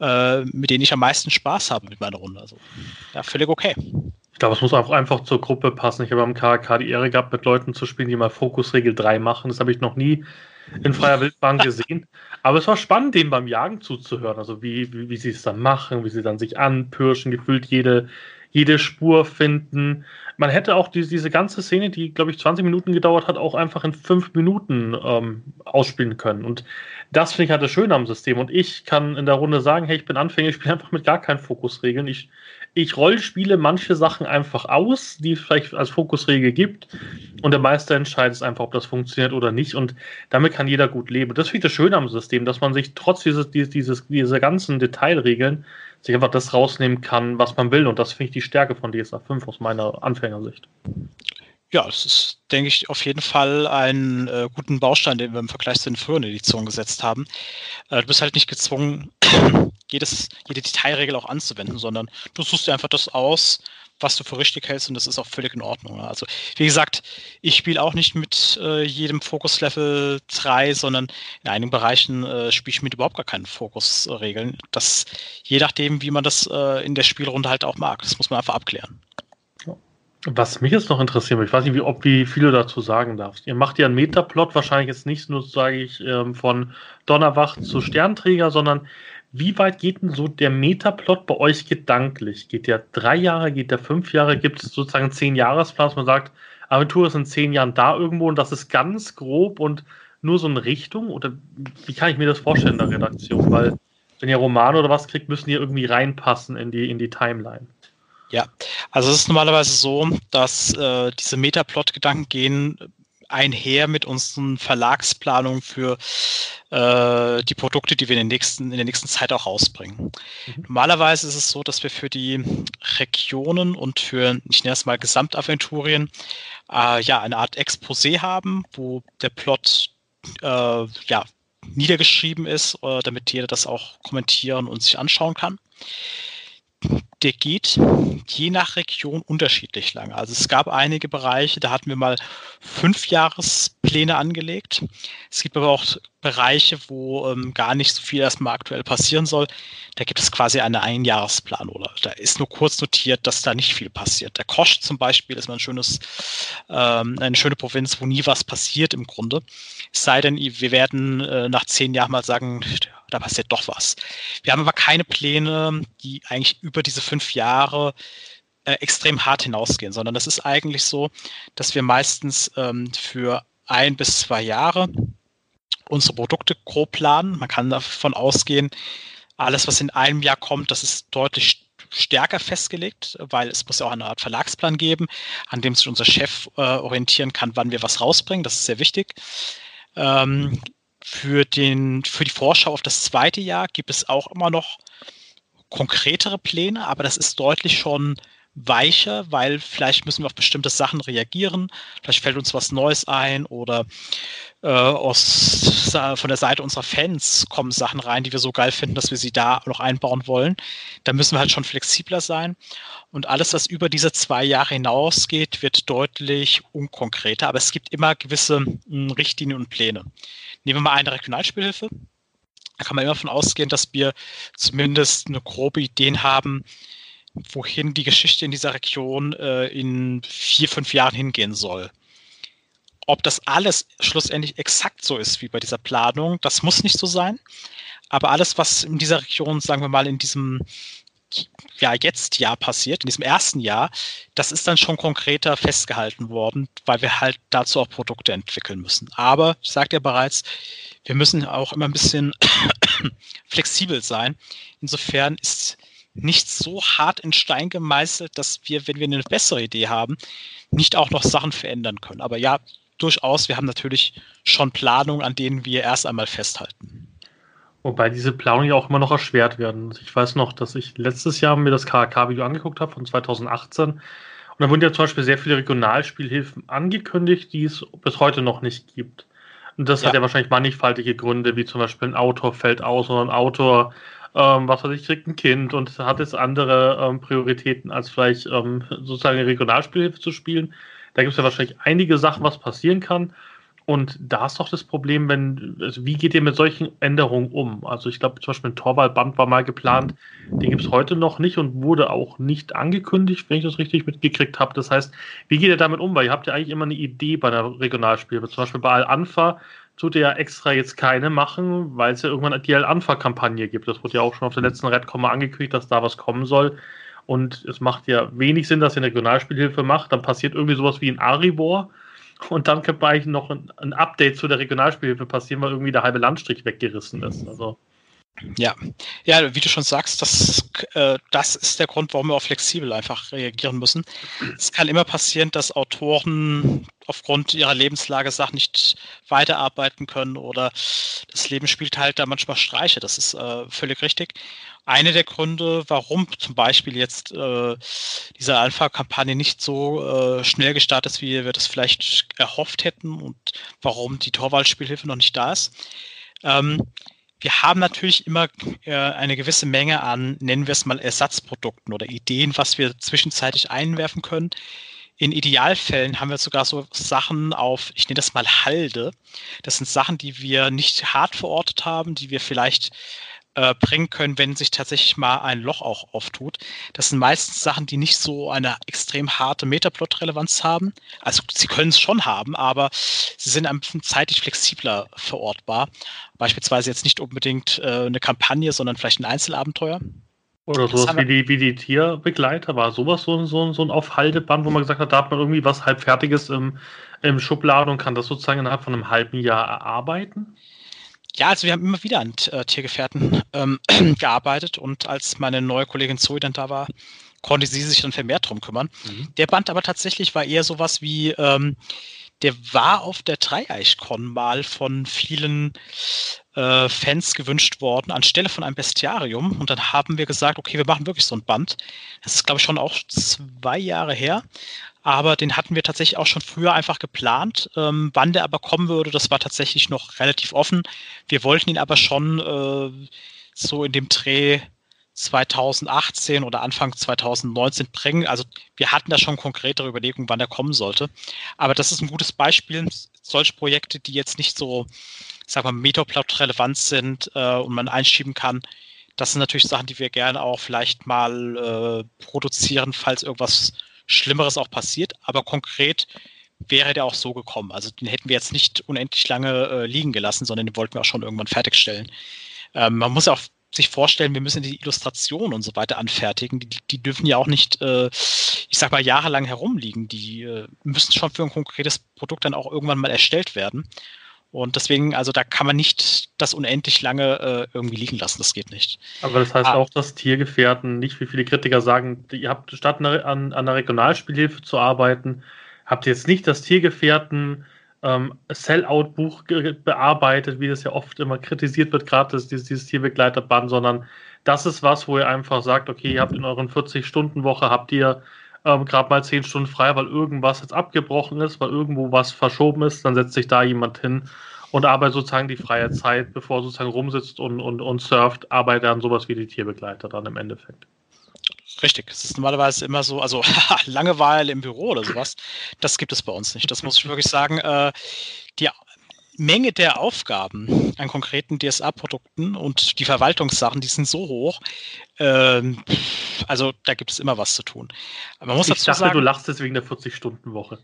äh, mit denen ich am meisten Spaß habe mit meiner Runde. Also, ja, völlig okay. Ich glaube, es muss auch einfach zur Gruppe passen. Ich habe am KK die Ehre gehabt, mit Leuten zu spielen, die mal Fokusregel 3 machen. Das habe ich noch nie in freier Wildbahn (laughs) gesehen. Aber es war spannend, denen beim Jagen zuzuhören. Also wie, wie, wie sie es dann machen, wie sie dann sich anpirschen, gefühlt jede, jede Spur finden. Man hätte auch die, diese ganze Szene, die, glaube ich, 20 Minuten gedauert hat, auch einfach in 5 Minuten ähm, ausspielen können. Und das finde ich halt das Schöne am System. Und ich kann in der Runde sagen, hey, ich bin Anfänger, ich spiele (laughs) einfach mit gar keinen Fokusregeln. Ich ich rollspiele manche Sachen einfach aus, die es vielleicht als Fokusregel gibt. Und der Meister entscheidet einfach, ob das funktioniert oder nicht. Und damit kann jeder gut leben. Das finde ich das Schöne am System, dass man sich trotz dieses, dieses, dieser ganzen Detailregeln sich einfach das rausnehmen kann, was man will. Und das finde ich die Stärke von DSA 5 aus meiner Anfängersicht. Ja, es ist, denke ich, auf jeden Fall einen äh, guten Baustein, den wir im Vergleich zu den früheren Editionen gesetzt haben. Äh, du bist halt nicht gezwungen, (clears throat) jedes, jede Detailregel auch anzuwenden, sondern du suchst dir einfach das aus, was du für richtig hältst und das ist auch völlig in Ordnung. Also, wie gesagt, ich spiele auch nicht mit äh, jedem Fokus Level 3, sondern in einigen Bereichen äh, spiele ich mit überhaupt gar keinen Fokusregeln. Das, je nachdem, wie man das äh, in der Spielrunde halt auch mag. Das muss man einfach abklären. Was mich jetzt noch interessiert, ich weiß nicht, wie, ob wie viel du dazu sagen darfst. Ihr macht ja einen Metaplot, wahrscheinlich jetzt nicht nur, sage ich, ähm, von Donnerwacht zu Sternträger, sondern wie weit geht denn so der Metaplot bei euch gedanklich? Geht der drei Jahre, geht der fünf Jahre? Gibt es sozusagen zehn Jahresplan, dass man sagt, Aventur ist in zehn Jahren da irgendwo und das ist ganz grob und nur so eine Richtung? Oder wie kann ich mir das vorstellen in der Redaktion? Weil wenn ihr Romane oder was kriegt, müssen die irgendwie reinpassen in die, in die Timeline. Ja, also es ist normalerweise so, dass äh, diese Metaplot-Gedanken gehen einher mit unseren Verlagsplanungen für äh, die Produkte, die wir in, den nächsten, in der nächsten Zeit auch rausbringen. Mhm. Normalerweise ist es so, dass wir für die Regionen und für, ich nenne es mal Gesamtaventurien, äh, ja, eine Art Exposé haben, wo der Plot äh, ja, niedergeschrieben ist, äh, damit jeder das auch kommentieren und sich anschauen kann der geht je nach Region unterschiedlich lang. Also es gab einige Bereiche, da hatten wir mal fünf Jahrespläne angelegt. Es gibt aber auch Bereiche, wo ähm, gar nicht so viel erstmal aktuell passieren soll. Da gibt es quasi einen Einjahresplan oder da ist nur kurz notiert, dass da nicht viel passiert. Der Kosch zum Beispiel ist mal ein schönes, ähm, eine schöne Provinz, wo nie was passiert im Grunde. Es sei denn, wir werden äh, nach zehn Jahren mal sagen, da passiert doch was. Wir haben aber keine Pläne, die eigentlich über diese fünf Jahre äh, extrem hart hinausgehen, sondern das ist eigentlich so, dass wir meistens ähm, für ein bis zwei Jahre unsere Produkte grob planen. Man kann davon ausgehen, alles, was in einem Jahr kommt, das ist deutlich stärker festgelegt, weil es muss ja auch eine Art Verlagsplan geben, an dem sich unser Chef äh, orientieren kann, wann wir was rausbringen. Das ist sehr wichtig. Ähm, für, den, für die Vorschau auf das zweite Jahr gibt es auch immer noch konkretere Pläne, aber das ist deutlich schon weicher, weil vielleicht müssen wir auf bestimmte Sachen reagieren. Vielleicht fällt uns was Neues ein oder äh, aus, von der Seite unserer Fans kommen Sachen rein, die wir so geil finden, dass wir sie da noch einbauen wollen. Da müssen wir halt schon flexibler sein. Und alles, was über diese zwei Jahre hinausgeht, wird deutlich unkonkreter. Aber es gibt immer gewisse hm, Richtlinien und Pläne. Nehmen wir mal eine Regionalspielhilfe. Da kann man immer davon ausgehen, dass wir zumindest eine grobe Idee haben, wohin die Geschichte in dieser Region äh, in vier, fünf Jahren hingehen soll. Ob das alles schlussendlich exakt so ist wie bei dieser Planung, das muss nicht so sein. Aber alles, was in dieser Region, sagen wir mal, in diesem ja, jetzt Jahr passiert, in diesem ersten Jahr, das ist dann schon konkreter festgehalten worden, weil wir halt dazu auch Produkte entwickeln müssen. Aber, ich sagte ja bereits, wir müssen auch immer ein bisschen (coughs) flexibel sein. Insofern ist nicht so hart in Stein gemeißelt, dass wir, wenn wir eine bessere Idee haben, nicht auch noch Sachen verändern können. Aber ja, durchaus, wir haben natürlich schon Planungen, an denen wir erst einmal festhalten. Wobei diese Planungen ja auch immer noch erschwert werden. Also ich weiß noch, dass ich letztes Jahr mir das KHK-Video angeguckt habe von 2018. Und da wurden ja zum Beispiel sehr viele Regionalspielhilfen angekündigt, die es bis heute noch nicht gibt. Und das ja. hat ja wahrscheinlich mannigfaltige Gründe, wie zum Beispiel ein Autor fällt aus oder ein Autor, ähm, was weiß ich, kriegt ein Kind und hat jetzt andere ähm, Prioritäten, als vielleicht ähm, sozusagen eine Regionalspielhilfe zu spielen. Da gibt es ja wahrscheinlich einige Sachen, was passieren kann. Und da ist doch das Problem, wenn, also wie geht ihr mit solchen Änderungen um? Also ich glaube, zum Beispiel ein Torwaldband war mal geplant, den gibt es heute noch nicht und wurde auch nicht angekündigt, wenn ich das richtig mitgekriegt habe. Das heißt, wie geht ihr damit um? Weil ihr habt ja eigentlich immer eine Idee bei einer Regionalspiel. Zum Beispiel bei Al-Anfa tut ihr ja extra jetzt keine machen, weil es ja irgendwann die Al-Anfa-Kampagne gibt. Das wurde ja auch schon auf der letzten Redcom angekündigt, dass da was kommen soll. Und es macht ja wenig Sinn, dass ihr eine Regionalspielhilfe macht. Dann passiert irgendwie sowas wie ein Aribor und dann könnte eigentlich noch ein, ein, Update zu der Regionalspielhilfe passieren, weil irgendwie der halbe Landstrich weggerissen ist. Also. Ja, ja, wie du schon sagst, das, äh, das ist der Grund, warum wir auch flexibel einfach reagieren müssen. Es kann immer passieren, dass Autoren aufgrund ihrer Lebenslage Sachen nicht weiterarbeiten können oder das Leben spielt halt da manchmal Streiche. Das ist äh, völlig richtig. Eine der Gründe, warum zum Beispiel jetzt äh, diese Alpha-Kampagne nicht so äh, schnell gestartet ist, wie wir das vielleicht erhofft hätten und warum die Torwaldspielhilfe noch nicht da ist. Ähm, wir haben natürlich immer äh, eine gewisse Menge an, nennen wir es mal, Ersatzprodukten oder Ideen, was wir zwischenzeitlich einwerfen können. In Idealfällen haben wir sogar so Sachen auf, ich nenne das mal Halde. Das sind Sachen, die wir nicht hart verortet haben, die wir vielleicht äh, bringen können, wenn sich tatsächlich mal ein Loch auch auftut. Das sind meistens Sachen, die nicht so eine extrem harte Metaplot-Relevanz haben. Also sie können es schon haben, aber sie sind ein bisschen zeitlich flexibler verortbar. Beispielsweise jetzt nicht unbedingt äh, eine Kampagne, sondern vielleicht ein Einzelabenteuer. Oder sowas wie die, wie die Tierbegleiter, war sowas so, so, so ein Aufhalteband, wo man gesagt hat, da hat man irgendwie was halbfertiges im, im Schubladen und kann das sozusagen innerhalb von einem halben Jahr erarbeiten? Ja, also wir haben immer wieder an äh, Tiergefährten ähm, (clears throat) gearbeitet und als meine neue Kollegin Zoe dann da war, konnte sie sich dann vermehrt drum kümmern. Mhm. Der Band aber tatsächlich war eher sowas wie, ähm, der war auf der Dreieichkon mal von vielen äh, Fans gewünscht worden, anstelle von einem Bestiarium. Und dann haben wir gesagt, okay, wir machen wirklich so ein Band. Das ist, glaube ich, schon auch zwei Jahre her. Aber den hatten wir tatsächlich auch schon früher einfach geplant. Ähm, wann der aber kommen würde, das war tatsächlich noch relativ offen. Wir wollten ihn aber schon äh, so in dem Dreh 2018 oder Anfang 2019 bringen. Also wir hatten da schon konkretere Überlegungen, wann er kommen sollte. Aber das ist ein gutes Beispiel. Solche Projekte, die jetzt nicht so, sag mal, Metaplot relevant sind äh, und man einschieben kann, das sind natürlich Sachen, die wir gerne auch vielleicht mal äh, produzieren, falls irgendwas Schlimmeres auch passiert. Aber konkret wäre der auch so gekommen. Also den hätten wir jetzt nicht unendlich lange äh, liegen gelassen, sondern den wollten wir auch schon irgendwann fertigstellen. Ähm, man muss auch sich vorstellen, wir müssen die Illustration und so weiter anfertigen. Die, die dürfen ja auch nicht, äh, ich sag mal, jahrelang herumliegen. Die äh, müssen schon für ein konkretes Produkt dann auch irgendwann mal erstellt werden. Und deswegen, also da kann man nicht das unendlich lange äh, irgendwie liegen lassen. Das geht nicht. Aber das heißt ah. auch, dass Tiergefährten, nicht wie viele Kritiker sagen, ihr habt statt an, an einer Regionalspielhilfe zu arbeiten, habt ihr jetzt nicht das Tiergefährten ähm, Sellout-Buch bearbeitet, wie das ja oft immer kritisiert wird, gerade dieses, dieses Tierbegleiterband, sondern das ist was, wo ihr einfach sagt, okay, ihr habt in euren 40-Stunden-Woche, habt ihr ähm, gerade mal 10 Stunden frei, weil irgendwas jetzt abgebrochen ist, weil irgendwo was verschoben ist, dann setzt sich da jemand hin und arbeitet sozusagen die freie Zeit, bevor er sozusagen rumsitzt und, und, und surft, arbeitet dann sowas wie die Tierbegleiter dann im Endeffekt. Richtig, es ist normalerweise immer so, also (laughs) Langeweile im Büro oder sowas, das gibt es bei uns nicht. Das muss ich wirklich sagen. Äh, die Menge der Aufgaben an konkreten DSA-Produkten und die Verwaltungssachen, die sind so hoch. Ähm, also da gibt es immer was zu tun. Aber man muss ich dazu dachte, sagen, du lachst jetzt wegen der 40-Stunden-Woche.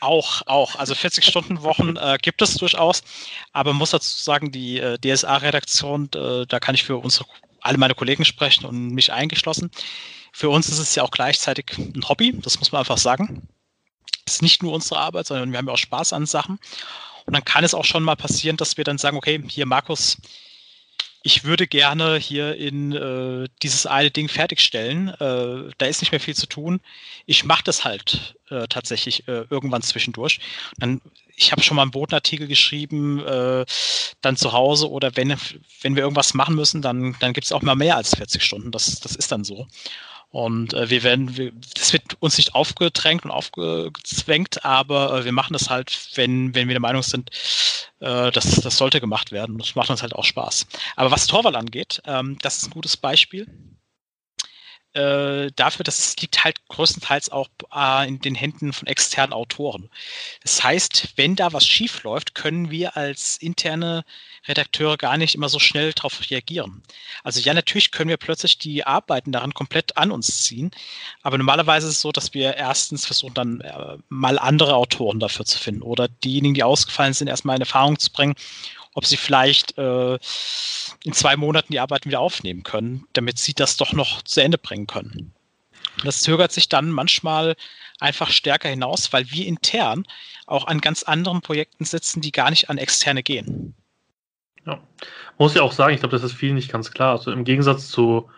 Auch, auch. Also 40-Stunden-Wochen äh, gibt es durchaus. Aber man muss dazu sagen, die äh, DSA-Redaktion, äh, da kann ich für unsere alle meine Kollegen sprechen und mich eingeschlossen. Für uns ist es ja auch gleichzeitig ein Hobby, das muss man einfach sagen. Es ist nicht nur unsere Arbeit, sondern wir haben ja auch Spaß an Sachen. Und dann kann es auch schon mal passieren, dass wir dann sagen, okay, hier Markus, ich würde gerne hier in äh, dieses eine Ding fertigstellen. Äh, da ist nicht mehr viel zu tun. Ich mache das halt äh, tatsächlich äh, irgendwann zwischendurch. dann, ich habe schon mal einen Bodenartikel geschrieben, äh, dann zu Hause oder wenn, wenn wir irgendwas machen müssen, dann, dann gibt es auch mal mehr als 40 Stunden. Das, das ist dann so. Und äh, wir werden, wir, das wird uns nicht aufgedrängt und aufgezwängt, aber äh, wir machen das halt, wenn, wenn wir der Meinung sind, äh, das, das sollte gemacht werden. Das macht uns halt auch Spaß. Aber was Torwall angeht, ähm, das ist ein gutes Beispiel äh, dafür, dass es liegt halt größtenteils auch äh, in den Händen von externen Autoren. Das heißt, wenn da was schief läuft, können wir als interne Redakteure gar nicht immer so schnell darauf reagieren. Also ja, natürlich können wir plötzlich die Arbeiten daran komplett an uns ziehen, aber normalerweise ist es so, dass wir erstens versuchen dann äh, mal andere Autoren dafür zu finden oder diejenigen, die ausgefallen sind, erstmal in Erfahrung zu bringen ob sie vielleicht äh, in zwei Monaten die Arbeiten wieder aufnehmen können, damit sie das doch noch zu Ende bringen können. Und das zögert sich dann manchmal einfach stärker hinaus, weil wir intern auch an ganz anderen Projekten sitzen, die gar nicht an externe gehen. Ja, muss ja auch sagen, ich glaube, das ist vielen nicht ganz klar. Also im Gegensatz zu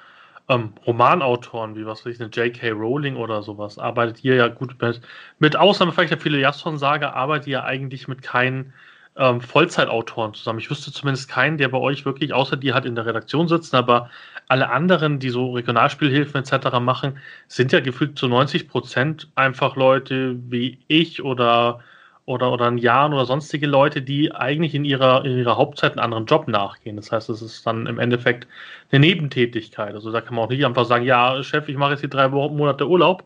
ähm, Romanautoren wie was weiß ich, eine J.K. Rowling oder sowas, arbeitet ihr ja gut mit, mit Ausnahme vielleicht der viele Jasson-Sage, arbeitet ihr eigentlich mit keinen ähm, Vollzeitautoren zusammen. Ich wüsste zumindest keinen, der bei euch wirklich, außer die halt in der Redaktion sitzen, aber alle anderen, die so Regionalspielhilfen etc. machen, sind ja gefühlt zu 90 Prozent einfach Leute wie ich oder oder, oder ein Jan oder sonstige Leute, die eigentlich in ihrer, in ihrer Hauptzeit einen anderen Job nachgehen. Das heißt, es ist dann im Endeffekt eine Nebentätigkeit. Also da kann man auch nicht einfach sagen, ja, Chef, ich mache jetzt hier drei Monate Urlaub,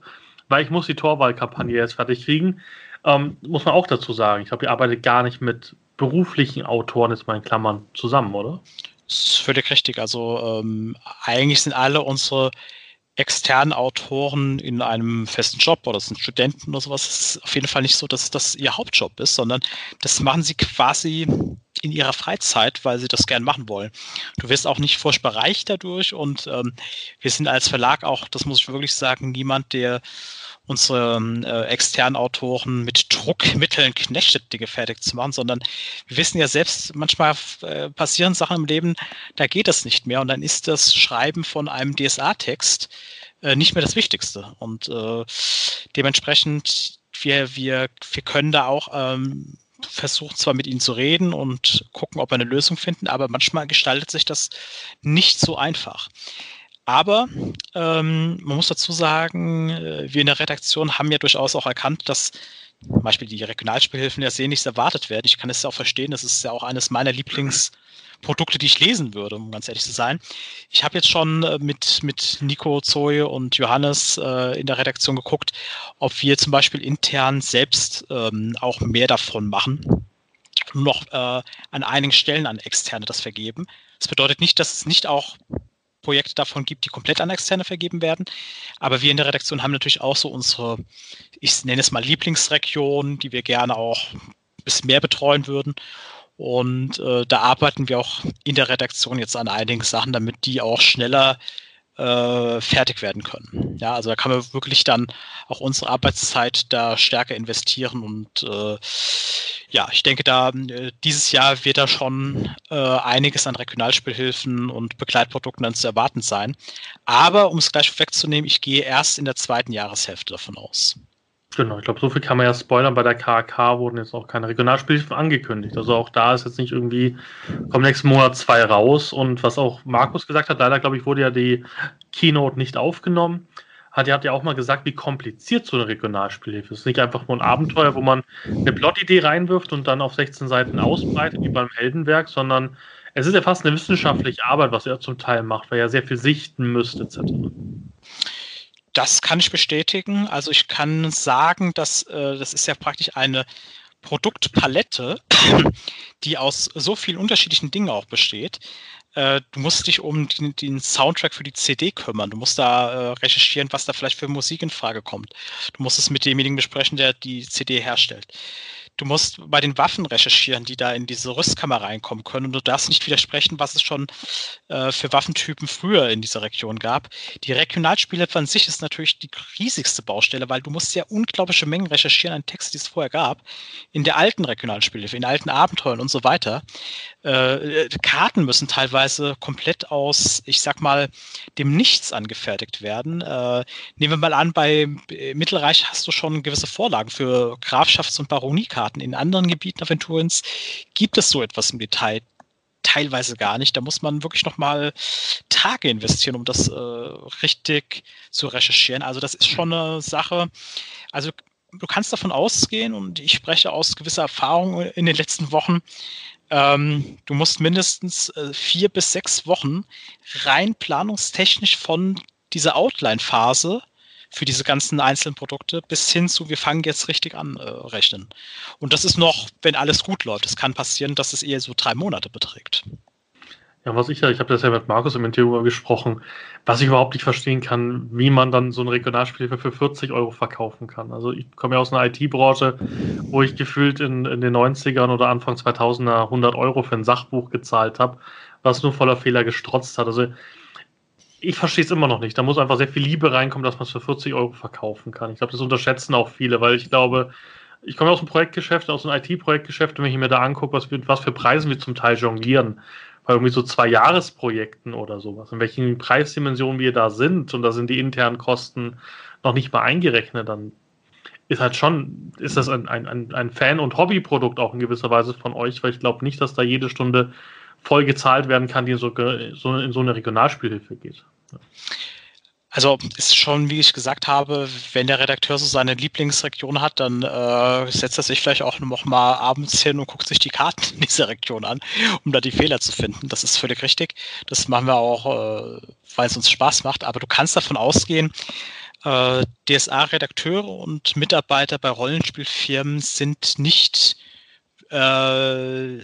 weil ich muss die Torwahlkampagne jetzt fertig kriegen. Ähm, muss man auch dazu sagen. Ich glaube, ihr arbeitet gar nicht mit beruflichen Autoren, jetzt mal in Klammern, zusammen, oder? Das ist völlig richtig. Also ähm, eigentlich sind alle unsere externen Autoren in einem festen Job oder sind Studenten oder sowas. Es ist auf jeden Fall nicht so, dass das ihr Hauptjob ist, sondern das machen sie quasi in ihrer Freizeit, weil sie das gern machen wollen. Du wirst auch nicht furchtbar reich dadurch und ähm, wir sind als Verlag auch, das muss ich wirklich sagen, niemand, der unsere äh, externen Autoren mit Druckmitteln knechtet, Dinge fertig zu machen, sondern wir wissen ja selbst, manchmal äh, passieren Sachen im Leben, da geht es nicht mehr und dann ist das Schreiben von einem DSA-Text äh, nicht mehr das Wichtigste und äh, dementsprechend wir, wir, wir können da auch ähm, versuchen zwar mit ihnen zu reden und gucken, ob wir eine Lösung finden, aber manchmal gestaltet sich das nicht so einfach. Aber ähm, man muss dazu sagen, äh, wir in der Redaktion haben ja durchaus auch erkannt, dass zum Beispiel die Regionalspielhilfen ja sehr nichts erwartet werden. Ich kann es ja auch verstehen, das ist ja auch eines meiner Lieblings- Produkte, die ich lesen würde, um ganz ehrlich zu sein. Ich habe jetzt schon äh, mit, mit Nico, Zoe und Johannes äh, in der Redaktion geguckt, ob wir zum Beispiel intern selbst ähm, auch mehr davon machen. Noch äh, an einigen Stellen an Externe das vergeben. Das bedeutet nicht, dass es nicht auch Projekte davon gibt, die komplett an Externe vergeben werden. Aber wir in der Redaktion haben natürlich auch so unsere, ich nenne es mal Lieblingsregion, die wir gerne auch ein bisschen mehr betreuen würden. Und äh, da arbeiten wir auch in der Redaktion jetzt an einigen Sachen, damit die auch schneller äh, fertig werden können. Ja, also da kann man wirklich dann auch unsere Arbeitszeit da stärker investieren und äh, ja, ich denke, da äh, dieses Jahr wird da schon äh, einiges an Regionalspielhilfen und Begleitprodukten dann zu erwarten sein. Aber um es gleich wegzunehmen, ich gehe erst in der zweiten Jahreshälfte davon aus. Genau, ich glaube, so viel kann man ja spoilern. Bei der KK wurden jetzt auch keine Regionalspielhilfen angekündigt. Also auch da ist jetzt nicht irgendwie, kommen nächsten Monat zwei raus. Und was auch Markus gesagt hat, leider, glaube ich, wurde ja die Keynote nicht aufgenommen. Hat, hat ja auch mal gesagt, wie kompliziert so eine Regionalspielhilfe ist. Es ist nicht einfach nur ein Abenteuer, wo man eine Plotidee reinwirft und dann auf 16 Seiten ausbreitet, wie beim Heldenwerk, sondern es ist ja fast eine wissenschaftliche Arbeit, was er zum Teil macht, weil er sehr viel sichten müsste, etc. Das kann ich bestätigen. Also ich kann sagen, dass äh, das ist ja praktisch eine Produktpalette, (clears throat) die aus so vielen unterschiedlichen Dingen auch besteht. Äh, du musst dich um den, den, Soundtrack für die CD kümmern. Du musst da äh, recherchieren, was da vielleicht für Musik in Frage kommt. Du musst es mit demjenigen besprechen, der die CD herstellt du musst bei den Waffen recherchieren, die da in diese Rüstkammer reinkommen können. Und du darfst nicht widersprechen, was es schon äh, für Waffentypen früher in dieser Region gab. Die Regionalspielhilfe an sich ist natürlich die riesigste Baustelle, weil du musst ja unglaubliche Mengen recherchieren an Texte, die es vorher gab. In der alten Regionalspielhilfe, in alten Abenteuern und so weiter. Äh, Karten müssen teilweise komplett aus, ich sag mal, dem Nichts angefertigt werden. Äh, nehmen wir mal an, bei Mittelreich hast du schon gewisse Vorlagen für Grafschafts- und Baroniekarten. In anderen Gebieten Aventurens gibt es so etwas im Detail teilweise gar nicht. Da muss man wirklich noch mal Tage investieren, um das äh, richtig zu recherchieren. Also das ist schon eine Sache. Also du kannst davon ausgehen und ich spreche aus gewisser Erfahrung in den letzten Wochen, ähm, du musst mindestens äh, vier bis sechs Wochen rein planungstechnisch von dieser Outline-Phase für diese ganzen einzelnen Produkte bis hin zu, wir fangen jetzt richtig an, äh, rechnen. Und das ist noch, wenn alles gut läuft. Es kann passieren, dass es eher so drei Monate beträgt. Ja, was ich ja, ich habe das ja mit Markus im Interview gesprochen, was ich überhaupt nicht verstehen kann, wie man dann so ein Regionalspiel für 40 Euro verkaufen kann. Also ich komme ja aus einer IT-Branche, wo ich gefühlt in, in den 90ern oder Anfang 2000er 100 Euro für ein Sachbuch gezahlt habe, was nur voller Fehler gestrotzt hat. Also ich verstehe es immer noch nicht. Da muss einfach sehr viel Liebe reinkommen, dass man es für 40 Euro verkaufen kann. Ich glaube, das unterschätzen auch viele, weil ich glaube, ich komme aus dem Projektgeschäft, aus dem IT-Projektgeschäft, und wenn ich mir da angucke, was, was für Preisen wir zum Teil jonglieren, bei irgendwie so zwei Jahresprojekten oder sowas, in welchen Preisdimensionen wir da sind und da sind die internen Kosten noch nicht mal eingerechnet, dann ist halt schon, ist das ein, ein, ein Fan- und Hobbyprodukt auch in gewisser Weise von euch, weil ich glaube nicht, dass da jede Stunde voll gezahlt werden kann, die in so, so in so eine Regionalspielhilfe geht. Ja. Also ist schon, wie ich gesagt habe, wenn der Redakteur so seine Lieblingsregion hat, dann äh, setzt er sich vielleicht auch noch mal abends hin und guckt sich die Karten in dieser Region an, um da die Fehler zu finden. Das ist völlig richtig. Das machen wir auch, äh, weil es uns Spaß macht. Aber du kannst davon ausgehen, äh, DSA-Redakteure und Mitarbeiter bei Rollenspielfirmen sind nicht äh,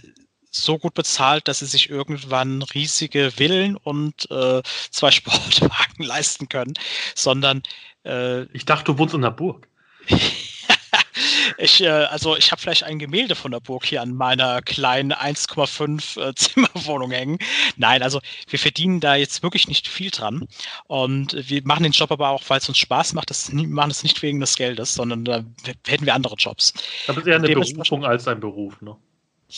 so gut bezahlt, dass sie sich irgendwann riesige Villen und äh, zwei (laughs) Sportwagen leisten können, sondern äh, ich dachte, du wohnst in der Burg. (laughs) ich, äh, also ich habe vielleicht ein Gemälde von der Burg hier an meiner kleinen 1,5 äh, (laughs) Zimmerwohnung hängen. Nein, also wir verdienen da jetzt wirklich nicht viel dran und wir machen den Job aber auch, weil es uns Spaß macht. Das machen es nicht wegen des Geldes, sondern da hätten wir andere Jobs. Das ist eher eine Berufung als ein Beruf, ne?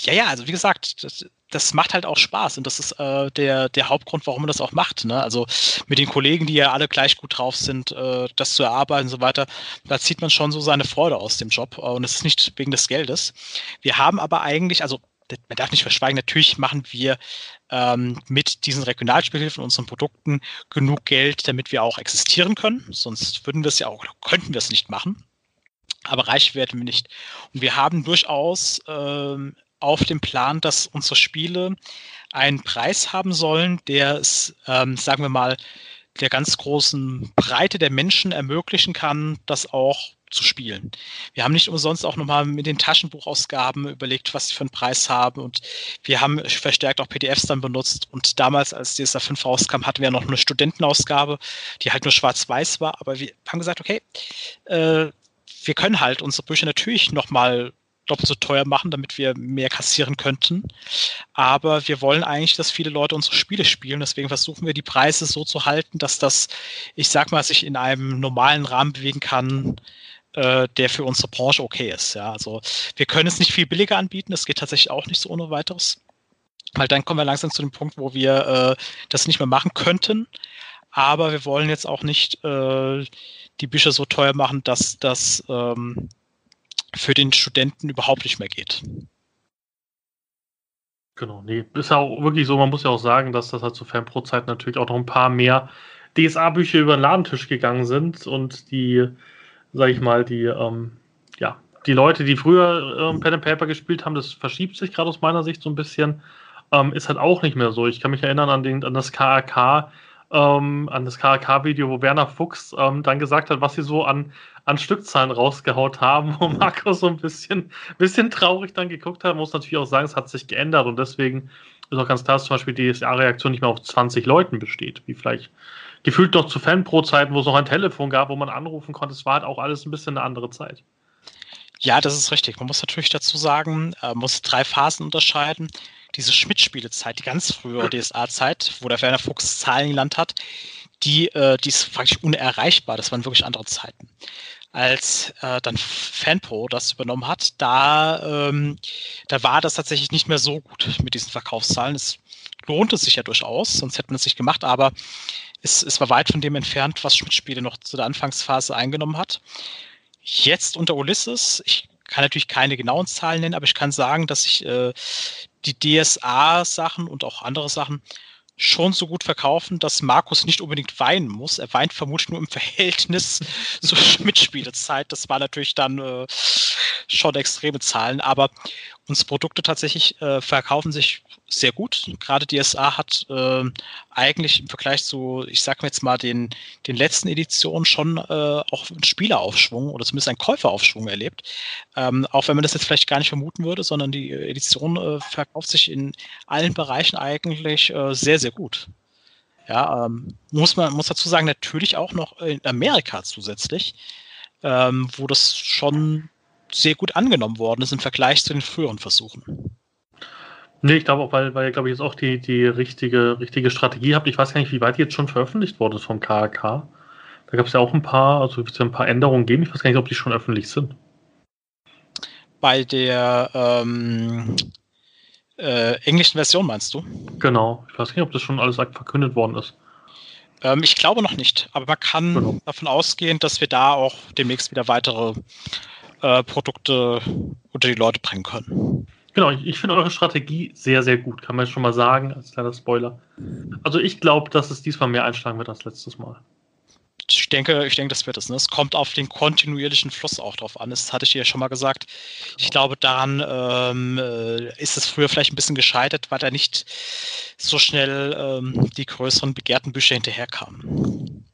Ja, ja, also wie gesagt, das, das macht halt auch Spaß und das ist äh, der, der Hauptgrund, warum man das auch macht. Ne? Also mit den Kollegen, die ja alle gleich gut drauf sind, äh, das zu erarbeiten und so weiter, da zieht man schon so seine Freude aus dem Job und es ist nicht wegen des Geldes. Wir haben aber eigentlich, also man darf nicht verschweigen, natürlich machen wir ähm, mit diesen Regionalspielhilfen und unseren Produkten genug Geld, damit wir auch existieren können. Sonst würden wir es ja auch, könnten wir es nicht machen. Aber reich werden wir nicht. Und wir haben durchaus ähm, auf dem Plan, dass unsere Spiele einen Preis haben sollen, der es, ähm, sagen wir mal, der ganz großen Breite der Menschen ermöglichen kann, das auch zu spielen. Wir haben nicht umsonst auch nochmal mit den Taschenbuchausgaben überlegt, was sie für einen Preis haben. Und wir haben verstärkt auch PDFs dann benutzt. Und damals, als DSA 5 rauskam, hatten wir noch eine Studentenausgabe, die halt nur schwarz-weiß war, aber wir haben gesagt, okay, äh, wir können halt unsere Bücher natürlich nochmal doppelt so teuer machen, damit wir mehr kassieren könnten. Aber wir wollen eigentlich, dass viele Leute unsere Spiele spielen. Deswegen versuchen wir die Preise so zu halten, dass das, ich sag mal, sich in einem normalen Rahmen bewegen kann, äh, der für unsere Branche okay ist. Ja, also wir können es nicht viel billiger anbieten. Das geht tatsächlich auch nicht so ohne weiteres. Weil dann kommen wir langsam zu dem Punkt, wo wir äh, das nicht mehr machen könnten. Aber wir wollen jetzt auch nicht äh, die Bücher so teuer machen, dass das ähm, für den Studenten überhaupt nicht mehr geht. Genau, nee, ist ja auch wirklich so, man muss ja auch sagen, dass das halt zur Fanpro-Zeit natürlich auch noch ein paar mehr DSA-Bücher über den Ladentisch gegangen sind und die, sag ich mal, die, ähm, ja, die Leute, die früher ähm, Pen and Paper gespielt haben, das verschiebt sich gerade aus meiner Sicht so ein bisschen, ähm, ist halt auch nicht mehr so. Ich kann mich erinnern an, den, an das KAK, ähm, an das KAK-Video, wo Werner Fuchs ähm, dann gesagt hat, was sie so an an Stückzahlen rausgehaut haben, wo Marco so ein bisschen, bisschen traurig dann geguckt hat. Man muss natürlich auch sagen, es hat sich geändert und deswegen ist auch ganz klar, dass zum Beispiel die DSA-Reaktion nicht mehr auf 20 Leuten besteht, wie vielleicht gefühlt noch zu Fanpro-Zeiten, wo es noch ein Telefon gab, wo man anrufen konnte. Es war halt auch alles ein bisschen eine andere Zeit. Ja, das ist richtig. Man muss natürlich dazu sagen, man äh, muss drei Phasen unterscheiden. Diese Schmidt-Spielezeit, die ganz frühe DSA-Zeit, wo der Werner Fuchs Zahlen gelernt hat, die, äh, die ist praktisch unerreichbar. Das waren wirklich andere Zeiten als äh, dann Fanpro das übernommen hat, da, ähm, da war das tatsächlich nicht mehr so gut mit diesen Verkaufszahlen. Es lohnte sich ja durchaus, sonst hätte man es nicht gemacht, aber es, es war weit von dem entfernt, was Schmidt-Spiele noch zu der Anfangsphase eingenommen hat. Jetzt unter Ulysses, ich kann natürlich keine genauen Zahlen nennen, aber ich kann sagen, dass ich äh, die DSA-Sachen und auch andere Sachen schon so gut verkaufen, dass Markus nicht unbedingt weinen muss. Er weint vermutlich nur im (laughs) Verhältnis zur Mitspielezeit. Das war natürlich dann äh, schon extreme Zahlen, aber unsere Produkte tatsächlich äh, verkaufen sich sehr gut. Gerade DSA hat äh, eigentlich im Vergleich zu, ich sag mal jetzt mal, den, den letzten Editionen schon äh, auch einen Spieleraufschwung oder zumindest einen Käuferaufschwung erlebt. Ähm, auch wenn man das jetzt vielleicht gar nicht vermuten würde, sondern die Edition äh, verkauft sich in allen Bereichen eigentlich äh, sehr, sehr gut. Ja, ähm, muss man muss dazu sagen, natürlich auch noch in Amerika zusätzlich, ähm, wo das schon sehr gut angenommen worden ist im Vergleich zu den früheren Versuchen. Nee, ich glaube auch, weil, weil ihr, glaube ich, jetzt auch die, die richtige, richtige Strategie habt. Ich weiß gar nicht, wie weit die jetzt schon veröffentlicht worden ist vom KAK. Da gab es ja auch ein paar, also wird es ja ein paar Änderungen geben. Ich weiß gar nicht, ob die schon öffentlich sind. Bei der ähm, äh, englischen Version meinst du? Genau. Ich weiß nicht, ob das schon alles verkündet worden ist. Ähm, ich glaube noch nicht, aber man kann genau. davon ausgehen, dass wir da auch demnächst wieder weitere äh, Produkte unter die Leute bringen können. Genau, ich, ich finde eure Strategie sehr, sehr gut, kann man schon mal sagen, als kleiner Spoiler. Also ich glaube, dass es diesmal mehr einschlagen wird als letztes Mal. Ich denke, ich denke, das wird es. Ne? Es kommt auf den kontinuierlichen Fluss auch drauf an. Das hatte ich dir ja schon mal gesagt. Ich glaube, daran ähm, äh, ist es früher vielleicht ein bisschen gescheitert, weil da nicht so schnell ähm, die größeren begehrten Bücher hinterherkamen.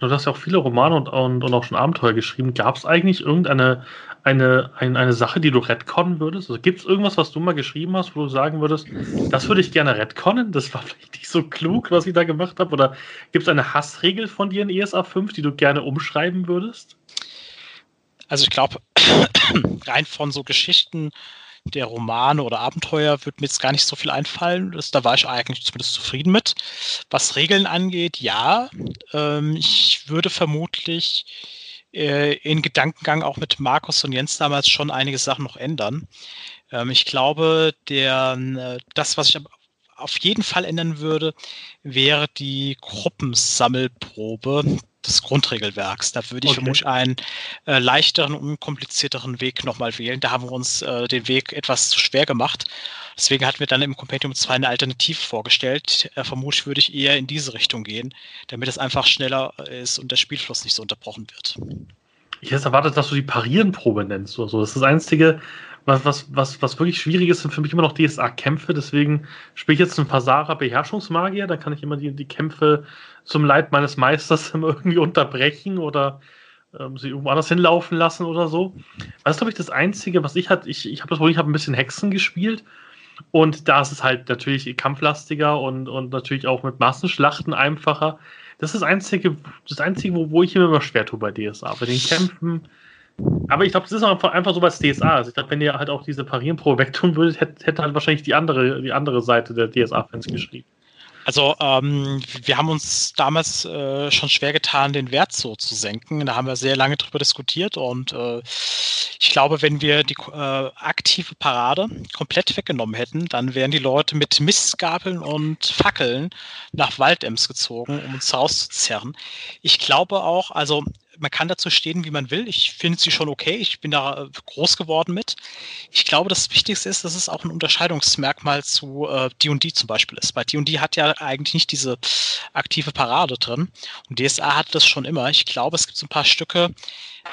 Du hast ja auch viele Romane und, und, und auch schon Abenteuer geschrieben. Gab es eigentlich irgendeine eine, eine, eine Sache, die du retconnen würdest? Also gibt es irgendwas, was du mal geschrieben hast, wo du sagen würdest, das würde ich gerne retconnen? Das war (laughs) vielleicht nicht so klug, was ich da gemacht habe. Oder gibt es eine Hassregel von dir in ESA 5, die du gerne umschreiben würdest? Also ich glaube, (coughs) rein von so Geschichten der Romane oder Abenteuer wird mir jetzt gar nicht so viel einfallen. Das, da war ich eigentlich zumindest zufrieden mit. Was Regeln angeht, ja. Ähm, ich würde vermutlich äh, in Gedankengang auch mit Markus und Jens damals schon einige Sachen noch ändern. Ähm, ich glaube, der, äh, das, was ich auf jeden Fall ändern würde, wäre die Gruppensammelprobe des Grundregelwerks. Da würde ich okay. vermutlich einen äh, leichteren, unkomplizierteren Weg nochmal wählen. Da haben wir uns äh, den Weg etwas zu schwer gemacht. Deswegen hatten wir dann im Compendium 2 eine Alternative vorgestellt. Äh, vermutlich würde ich eher in diese Richtung gehen, damit es einfach schneller ist und der Spielfluss nicht so unterbrochen wird. Ich hätte erwartet, dass du die Parieren-Probe nennst oder so. Das ist das Einzige, was, was, was, was wirklich schwierig ist, sind für mich immer noch DSA-Kämpfe. Deswegen spiele ich jetzt einen Pasara Beherrschungsmagier. Da kann ich immer die, die Kämpfe zum Leid meines Meisters (laughs) irgendwie unterbrechen oder ähm, sie irgendwo anders hinlaufen lassen oder so. Das ist, glaube ich, das Einzige, was ich hatte. Ich, ich habe das wohl, ich habe ein bisschen Hexen gespielt. Und da ist es halt natürlich kampflastiger und, und natürlich auch mit Massenschlachten einfacher. Das ist das Einzige, das Einzige wo, wo ich immer schwer tue bei DSA. Bei den Kämpfen aber ich glaube, das ist einfach, einfach so was DSA. Also ich glaube, wenn ihr halt auch diese Parieren-Pro wegtun würdet, hätte, hätte halt wahrscheinlich die andere, die andere Seite der DSA-Fans geschrieben. Also ähm, wir haben uns damals äh, schon schwer getan, den Wert so zu senken. Da haben wir sehr lange drüber diskutiert und äh, ich glaube, wenn wir die äh, aktive Parade komplett weggenommen hätten, dann wären die Leute mit Mistgabeln und Fackeln nach Waldems gezogen, um uns rauszuzerren. Ich glaube auch, also man kann dazu stehen, wie man will. Ich finde sie schon okay. Ich bin da äh, groß geworden mit. Ich glaube, das Wichtigste ist, dass es auch ein Unterscheidungsmerkmal zu D&D äh, zum Beispiel ist. Weil D&D hat ja eigentlich nicht diese aktive Parade drin. Und DSA hat das schon immer. Ich glaube, es gibt so ein paar Stücke,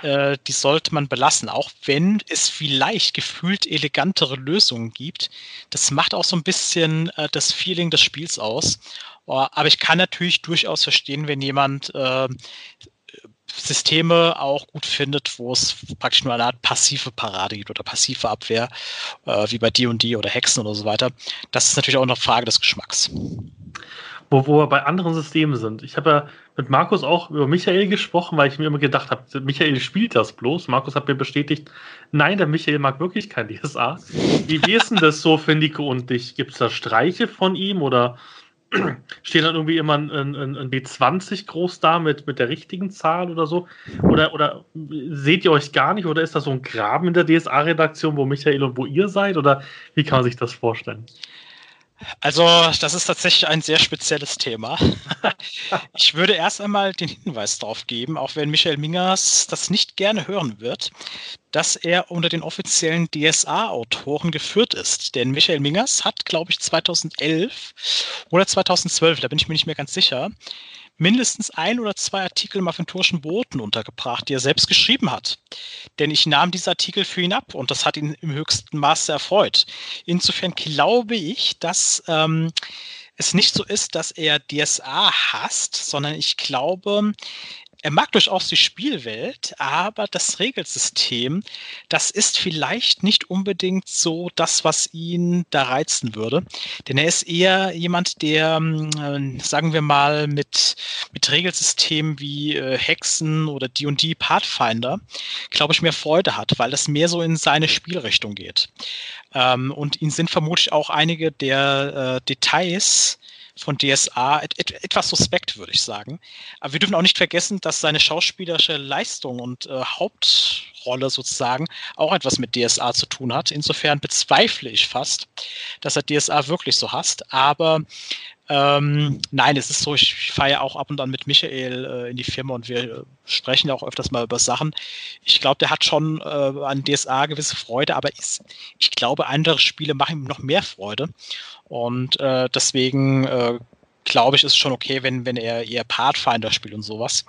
äh, die sollte man belassen, auch wenn es vielleicht gefühlt elegantere Lösungen gibt. Das macht auch so ein bisschen äh, das Feeling des Spiels aus. Aber ich kann natürlich durchaus verstehen, wenn jemand äh, Systeme auch gut findet, wo es praktisch nur eine Art passive Parade gibt oder passive Abwehr, äh, wie bei D&D oder Hexen oder so weiter. Das ist natürlich auch eine Frage des Geschmacks. Wo, wo wir bei anderen Systemen sind. Ich habe ja mit Markus auch über Michael gesprochen, weil ich mir immer gedacht habe, Michael spielt das bloß. Markus hat mir bestätigt, nein, der Michael mag wirklich kein DSA. Wie, wie ist denn das so für Nico und dich? Gibt es da Streiche von ihm oder steht dann irgendwie immer ein, ein, ein, B20 groß da mit, mit der richtigen Zahl oder so? Oder, oder seht ihr euch gar nicht? Oder ist da so ein Graben in der DSA-Redaktion, wo Michael und wo ihr seid? Oder wie kann man sich das vorstellen? Also, das ist tatsächlich ein sehr spezielles Thema. (laughs) Ich würde erst einmal den Hinweis darauf geben, auch wenn Michael Mingers das nicht gerne hören wird, dass er unter den offiziellen DSA-Autoren geführt ist. Denn Michael Mingers hat, glaube ich, 2011 oder 2012, da bin ich mir nicht mehr ganz sicher, mindestens ein oder zwei Artikel im aventurischen Boten untergebracht, die er selbst geschrieben hat. Denn ich nahm diese Artikel für ihn ab und das hat ihn im höchsten Maße erfreut. Insofern glaube ich, dass ähm, es nicht so ist, dass er DSA hasst, sondern ich glaube, er mag durchaus die Spielwelt, aber das Regelsystem, das ist vielleicht nicht unbedingt so das, was ihn da reizen würde. Denn er ist eher jemand, der, äh, sagen wir mal, mit, mit Regelsystemen wie äh, Hexen oder D&D Pathfinder, glaube ich, mehr Freude hat, weil das mehr so in seine Spielrichtung geht. Ähm, und ihn sind vermutlich auch einige der äh, Details, von DSA et, et, etwas suspekt, würde ich sagen. Aber wir dürfen auch nicht vergessen, dass seine schauspielerische Leistung und äh, Hauptrolle sozusagen auch etwas mit DSA zu tun hat. Insofern bezweifle ich fast, dass er DSA wirklich so hasst. Aber ähm, nein, es ist so, ich fahre ja auch ab und an mit Michael äh, in die Firma und wir äh, sprechen ja auch öfters mal über Sachen. Ich glaube, der hat schon äh, an DSA gewisse Freude, aber ist, ich glaube, andere Spiele machen ihm noch mehr Freude. Und äh, deswegen äh, glaube ich, ist schon okay, wenn, wenn er eher Pathfinder spielt und sowas.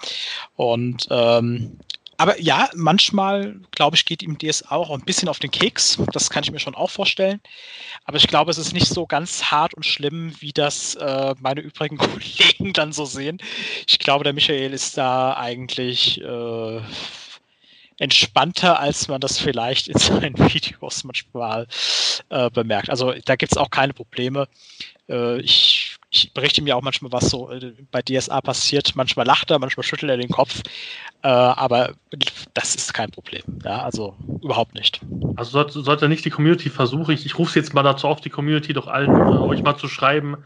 Und ähm, aber ja, manchmal, glaube ich, geht ihm DS auch ein bisschen auf den Keks. Das kann ich mir schon auch vorstellen. Aber ich glaube, es ist nicht so ganz hart und schlimm, wie das äh, meine übrigen (laughs) Kollegen dann so sehen. Ich glaube, der Michael ist da eigentlich äh, entspannter, als man das vielleicht in (laughs) seinen Videos manchmal äh, bemerkt. Also da gibt es auch keine Probleme. Äh, ich, ich, berichte mir auch manchmal, was so äh, bei DSA passiert. Manchmal lacht er, manchmal schüttelt er den Kopf. Äh, aber das ist kein Problem. Ja, also überhaupt nicht. Also sollte, sollte nicht die Community versuchen, ich, ich rufe jetzt mal dazu auf, die Community doch allen äh, euch mal zu schreiben,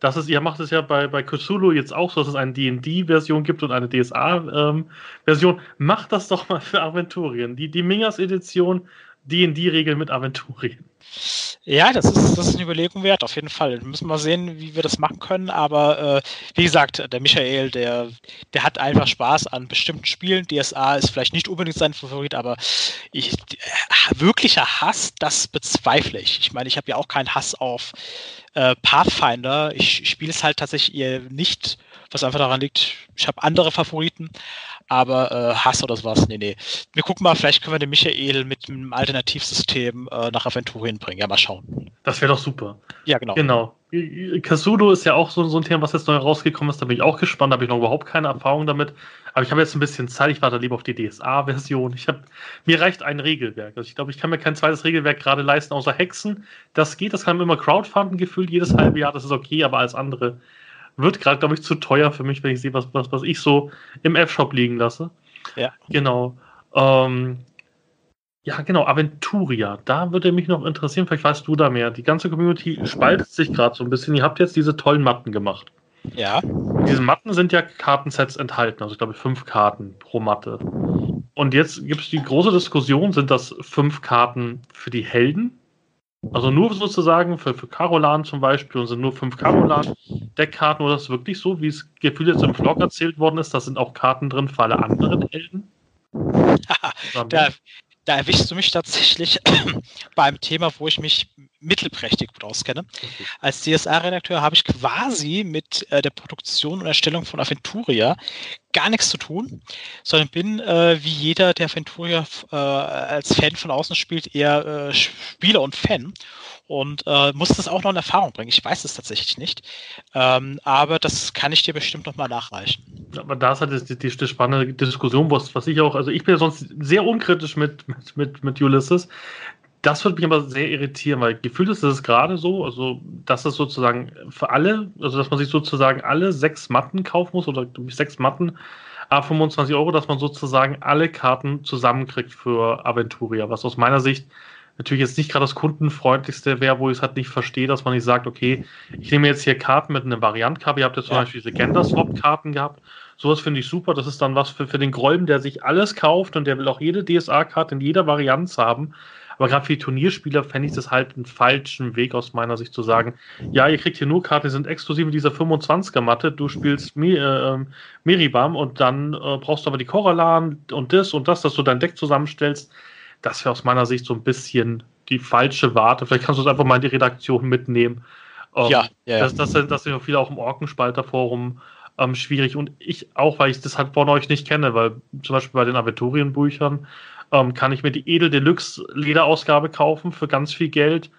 das ist, ihr macht es ja bei, bei Cthulhu jetzt auch so, dass es eine D&D-Version gibt und eine DSA-Version. Ähm, Macht das doch mal für Aventurien. Die, die Mingas-Edition, D&D-Regeln mit Aventurien. Ja, das ist, das ist eine Überlegung wert, auf jeden Fall. Wir müssen mal sehen, wie wir das machen können. Aber äh, wie gesagt, der Michael, der, der hat einfach Spaß an bestimmten Spielen. DSA ist vielleicht nicht unbedingt sein Favorit, aber ich, wirklicher Hass, das bezweifle ich. Ich meine, ich habe ja auch keinen Hass auf Äh, Pathfinder, ich spiele es halt tatsächlich eher nicht, was einfach daran liegt, ich habe andere Favoriten, aber äh, Hass oder sowas, nee, nee. Wir gucken mal, vielleicht können wir den Michael mit einem Alternativsystem äh, nach Aventurien bringen. Ja, mal schauen. Das wäre doch super. Ja, genau. Genau. Kasudo ist ja auch so, so ein Thema, was jetzt neu rausgekommen ist. Da bin ich auch gespannt. Da habe ich noch überhaupt keine Erfahrung damit. Aber ich habe jetzt ein bisschen Zeit. Ich warte lieber auf die DSA-Version. Ich habe mir reicht ein Regelwerk. Also ich glaube, ich kann mir kein zweites Regelwerk gerade leisten, außer Hexen. Das geht. Das kann man immer crowdfunden gefühlt jedes halbe Jahr. Das ist okay. Aber alles andere wird gerade, glaube ich, zu teuer für mich, wenn ich sehe, was, was, was ich so im F-Shop liegen lasse. Ja. Genau. Ähm, ja, genau, Aventuria. Da würde mich noch interessieren, vielleicht weißt du da mehr. Die ganze Community spaltet sich gerade so ein bisschen. Ihr habt jetzt diese tollen Matten gemacht. Ja. In diesen Matten sind ja Kartensets enthalten, also ich glaube fünf Karten pro Matte. Und jetzt gibt es die große Diskussion, sind das fünf Karten für die Helden also nur sozusagen für, für Carolan zum Beispiel und sind nur fünf Carolan-Deckkarten oder ist es wirklich so, wie es gefühlt jetzt im Vlog erzählt worden ist, da sind auch Karten drin für alle anderen Helden? (laughs) da, da erwischst du mich tatsächlich (clears throat) beim Thema, wo ich mich mittelprächtig gut auskenne. Okay. Als DSA-Redakteur habe ich quasi mit äh, der Produktion und Erstellung von Aventuria gar nichts zu tun, sondern bin äh, wie jeder, der Aventuria äh, als Fan von außen spielt, eher äh, Spieler und Fan und äh, muss das auch noch in Erfahrung bringen. Ich weiß es tatsächlich nicht, ähm, aber das kann ich dir bestimmt noch mal nachreichen. Aber da ist halt die, die, die spannende Diskussion, was, was ich auch, also ich bin ja sonst sehr unkritisch mit, mit, mit, mit Ulysses. Das würde mich aber sehr irritieren, weil gefühlt ist es gerade so, also dass es sozusagen für alle, also dass man sich sozusagen alle sechs Matten kaufen muss oder sechs Matten a 25 Euro, dass man sozusagen alle Karten zusammenkriegt für Aventuria, was aus meiner Sicht natürlich jetzt nicht gerade das kundenfreundlichste wäre, wo ich es halt nicht verstehe, dass man nicht sagt, okay, ich nehme jetzt hier Karten mit einer Variantkarte. Ihr habt jetzt zum ja. Beispiel diese Gender-Swap-Karten gehabt. Sowas finde ich super. Das ist dann was für, für den Gräuben, der sich alles kauft und der will auch jede DSA-Karte in jeder Varianz haben. Aber gerade für die Turnierspieler fände ich das halt einen falschen Weg aus meiner Sicht zu sagen, ja, ihr kriegt hier nur Karten, die sind exklusiv in dieser 25er-Matte, du spielst Mi äh, ähm, Meribam und dann äh, brauchst du aber die Koralan und das und das, dass du dein Deck zusammenstellst das wäre aus meiner Sicht so ein bisschen die falsche Warte. Vielleicht kannst du es einfach mal in die Redaktion mitnehmen. Ähm, ja, ja. Das, das, das sind viele auch im Orkenspalter-Forum ähm, schwierig und ich auch, weil ich das halt von euch nicht kenne, weil zum Beispiel bei den Aventurienbüchern ähm, kann ich mir die Edel Deluxe Lederausgabe kaufen für ganz viel Geld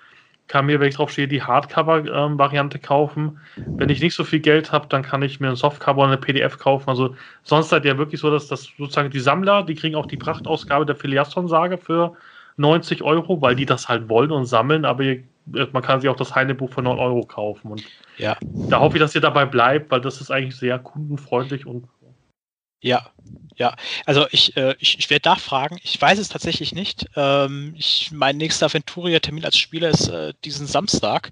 kann mir, wenn ich drauf stehe, die Hardcover-Variante kaufen. Wenn ich nicht so viel Geld habe, dann kann ich mir ein Softcover oder eine PDF kaufen. Also sonst seid ihr wirklich so, dass das sozusagen die Sammler, die kriegen auch die Prachtausgabe der Filiasson-Sage für 90 Euro, weil die das halt wollen und sammeln, aber ihr, man kann sich auch das Heinebuch für 9 Euro kaufen. Und ja. da hoffe ich, dass ihr dabei bleibt, weil das ist eigentlich sehr kundenfreundlich und ja, ja. Also ich, äh, ich, ich werde nachfragen. Ich weiß es tatsächlich nicht. Ähm, ich, mein nächster Aventuria-Termin als Spieler ist äh, diesen Samstag.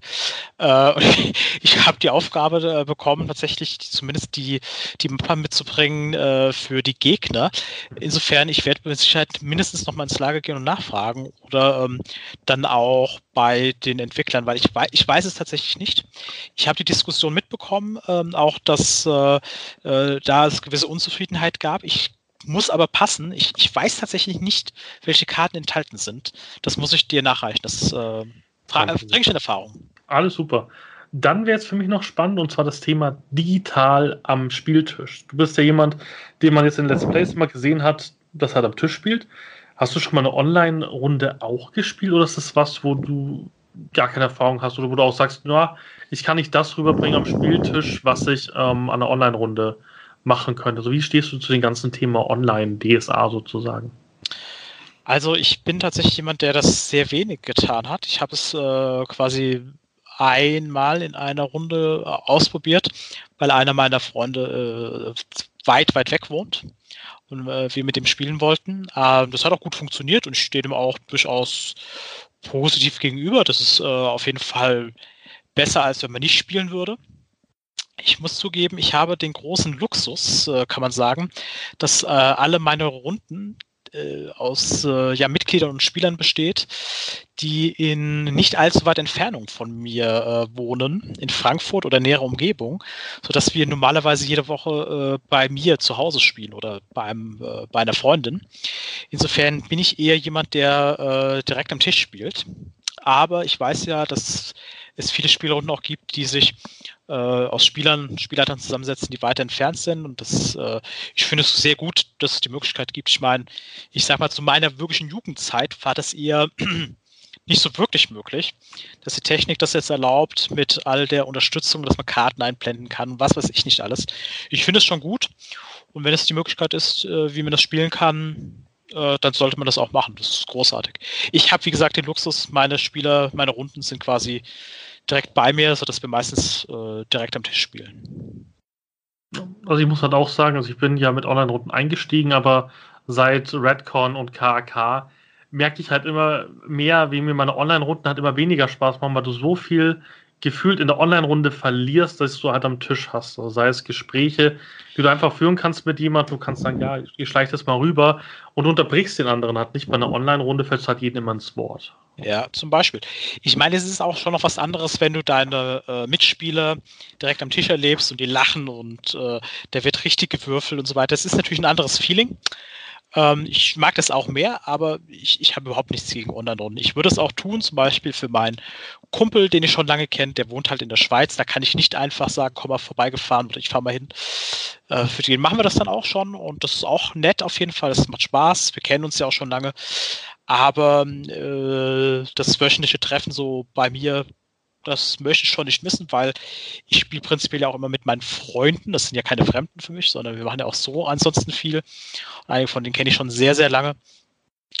Äh, (laughs) ich, ich habe die Aufgabe äh, bekommen, tatsächlich zumindest die, die Mappa mitzubringen äh, für die Gegner. Insofern, ich werde mit Sicherheit mindestens noch mal ins Lager gehen und nachfragen oder ähm, dann auch bei den Entwicklern, weil ich, weiß, ich weiß es tatsächlich nicht. Ich habe die Diskussion mitbekommen, ähm, auch dass äh, da es gewisse Unzufriedenheit gab. Ich muss aber passen. Ich, ich weiß tatsächlich nicht, welche Karten enthalten sind. Das muss ich dir nachreichen. Das äh, bringe ich in Erfahrung. Alles super. Dann wäre es für mich noch spannend, und zwar das Thema digital am Spieltisch. Du bist ja jemand, den man jetzt in Let's Plays immer gesehen hat, dass er am Tisch spielt. Hast du schon mal eine Online-Runde auch gespielt oder ist das was, wo du gar keine Erfahrung hast oder wo du auch sagst, na, ich kann nicht das rüberbringen am Spieltisch, was ich ähm, an einer Online-Runde machen könnte? Also wie stehst du zu dem ganzen Thema Online-DSA sozusagen? Also ich bin tatsächlich jemand, der das sehr wenig getan hat. Ich habe es äh, quasi einmal in einer Runde äh, ausprobiert, weil einer meiner Freunde äh, weit, weit weg wohnt und äh, wir mit dem spielen wollten. Äh, das hat auch gut funktioniert und ich stehe dem auch durchaus positiv gegenüber. Das ist äh, auf jeden Fall besser, als wenn man nicht spielen würde. Ich muss zugeben, ich habe den großen Luxus, äh, kann man sagen, dass äh, alle meine Runden äh, aus äh, ja, Mitgliedern und Spielern besteht, die in nicht allzu weit Entfernung von mir äh, wohnen, in Frankfurt oder näherer Umgebung, sodass wir normalerweise jede Woche äh, bei mir zu Hause spielen oder bei, einem, bei einer Freundin. Insofern bin ich eher jemand, der direkt am Tisch spielt. Aber ich weiß ja, dass es viele Spielrunden auch gibt, die sich äh, aus Spielern, Spielleitern zusammensetzen, die weiter entfernt sind. Und das, äh, ich finde es sehr gut, dass es die Möglichkeit gibt. Ich meine, ich sag mal, zu meiner wirklichen Jugendzeit war das eher (clears throat) nicht so wirklich möglich, dass die Technik das jetzt erlaubt mit all der Unterstützung, dass man Karten einblenden kann und was weiß ich nicht alles. Ich finde es schon gut. Und wenn es die Möglichkeit ist, äh, wie man das spielen kann, äh, dann sollte man das auch machen. Das ist großartig. Ich habe, wie gesagt, den Luxus, meine Spieler, meine Runden sind quasi direkt bei mir, sodass wir meistens äh, direkt am Tisch spielen. Also ich muss halt auch sagen, also ich bin ja mit Online-Runden eingestiegen, aber seit Redcon und KAK merke ich halt immer mehr, wie mir meine Online-Runden halt immer weniger Spaß machen, weil du so viel gefühlt in der Online-Runde verlierst, dass du halt am Tisch hast. Also sei es Gespräche, die du einfach führen kannst mit jemandem, du kannst sagen, ja, ich schleiche das mal rüber und unterbrichst den anderen halt nicht. Bei einer Online-Runde fällst du halt jeden immer ins Wort. Ja, zum Beispiel. Ich meine, es ist auch schon noch was anderes, wenn du deine äh, Mitspieler direkt am Tisch erlebst und die lachen und äh, der wird richtig gewürfelt und so weiter. Das ist natürlich ein anderes Feeling. Ähm, ich mag das auch mehr, aber ich, ich habe überhaupt nichts gegen Online-Runden. Ich würde es auch tun, zum Beispiel für meinen Kumpel, den ich schon lange kenne, der wohnt halt in der Schweiz. Da kann ich nicht einfach sagen, komm mal vorbeigefahren oder ich fahre mal hin. Äh, für den machen wir das dann auch schon und das ist auch nett auf jeden Fall. Das macht Spaß. Wir kennen uns ja auch schon lange. Aber äh, das wöchentliche Treffen so bei mir, das möchte ich schon nicht missen, weil ich spiele prinzipiell ja auch immer mit meinen Freunden. Das sind ja keine Fremden für mich, sondern wir machen ja auch so ansonsten viel. Einige von denen kenne ich schon sehr, sehr lange.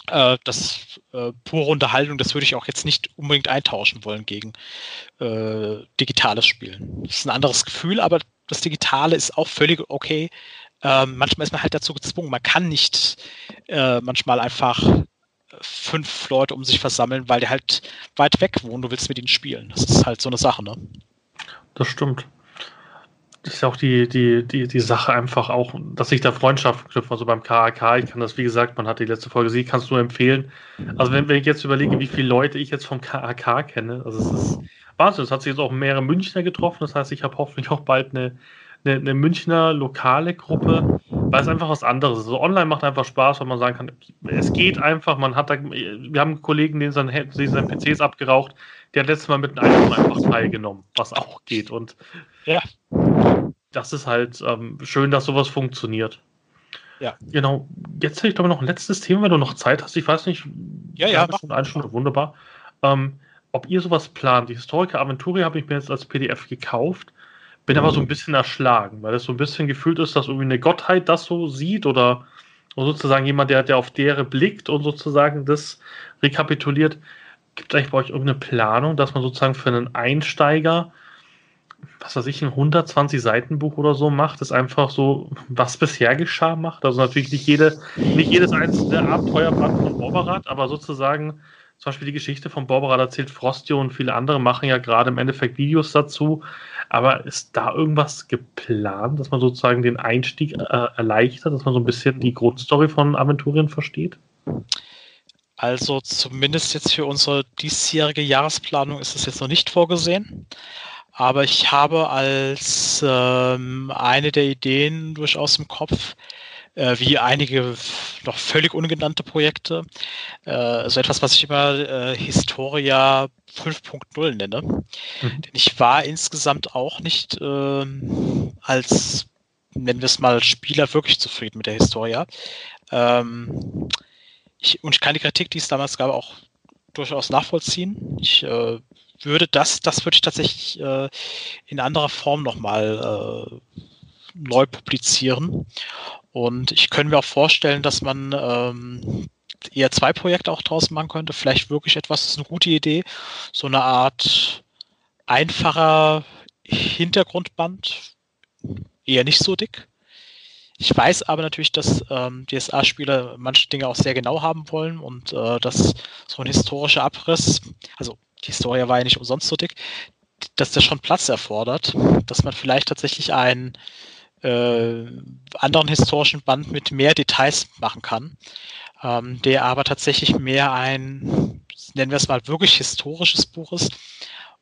Äh, das äh, pure Unterhaltung, das würde ich auch jetzt nicht unbedingt eintauschen wollen gegen äh, digitales Spielen. Das ist ein anderes Gefühl, aber das Digitale ist auch völlig okay. Äh, manchmal ist man halt dazu gezwungen. Man kann nicht äh, manchmal einfach fünf Leute um sich versammeln, weil die halt weit weg wohnen, du willst mit ihnen spielen. Das ist halt so eine Sache, ne? Das stimmt. Das ist ja auch die, die, die, die Sache einfach auch, dass sich da Freundschaft knüpft, also beim KAK, ich kann das, wie gesagt, man hat die letzte Folge gesehen, kannst du nur empfehlen. Also wenn, wenn ich jetzt überlege, wie viele Leute ich jetzt vom KAK kenne, also es ist Wahnsinn, es hat sich jetzt auch mehrere Münchner getroffen, das heißt, ich habe hoffentlich auch bald eine, eine, eine Münchner lokale Gruppe, weil es einfach was anderes ist. Also online macht einfach Spaß, weil man sagen kann, es geht einfach, man hat da, wir haben einen Kollegen, den sein, den sein PC ist abgeraucht, der hat letztes Mal mit einem iPhone einfach teilgenommen, was auch geht. Und ja, das ist halt ähm, schön, dass sowas funktioniert. Ja. Genau. Jetzt hätte ich glaube noch ein letztes Thema, wenn du noch Zeit hast. Ich weiß nicht. Ja, ja. Schon eine Stunde, wunderbar. Ähm, ob ihr sowas plant. Die Historiker Aventuria habe ich mir jetzt als PDF gekauft. Bin aber so ein bisschen erschlagen, weil es so ein bisschen gefühlt ist, dass irgendwie eine Gottheit das so sieht oder sozusagen jemand, der, der auf deren blickt und sozusagen das rekapituliert. Gibt es eigentlich bei euch irgendeine Planung, dass man sozusagen für einen Einsteiger, was weiß ich, ein 120 Seiten Buch oder so macht, das einfach so, was bisher geschah, macht? Also natürlich nicht, jede, nicht jedes einzelne Abenteuerband von Borberat, aber sozusagen zum Beispiel die Geschichte von Borberat erzählt Frostio und viele andere machen ja gerade im Endeffekt Videos dazu. Aber ist da irgendwas geplant, dass man sozusagen den Einstieg äh, erleichtert, dass man so ein bisschen die Grundstory von Aventurien versteht? Also zumindest jetzt für unsere diesjährige Jahresplanung ist es jetzt noch nicht vorgesehen. Aber ich habe als ähm, eine der Ideen durchaus im Kopf, äh, wie einige noch völlig ungenannte Projekte. Äh, also etwas, was ich immer äh, Historia 5.0 nenne. Mhm. Denn ich war insgesamt auch nicht ähm, als, nennen wir es mal, Spieler wirklich zufrieden mit der Historia. Ähm, ich, und ich kann die Kritik, die es damals gab, auch durchaus nachvollziehen. Ich äh, würde das, das würde ich tatsächlich äh, in anderer Form nochmal äh, neu publizieren. Und ich könnte mir auch vorstellen, dass man ähm, eher zwei Projekte auch draus machen könnte. Vielleicht wirklich etwas, das ist eine gute Idee. So eine Art einfacher Hintergrundband, eher nicht so dick. Ich weiß aber natürlich, dass ähm, DSA-Spieler manche Dinge auch sehr genau haben wollen und äh, dass so ein historischer Abriss, also die Historie war ja nicht umsonst so dick, dass der schon Platz erfordert, dass man vielleicht tatsächlich einen äh, anderen historischen Band mit mehr Details machen kann, ähm, der aber tatsächlich mehr ein, nennen wir es mal, wirklich historisches Buch ist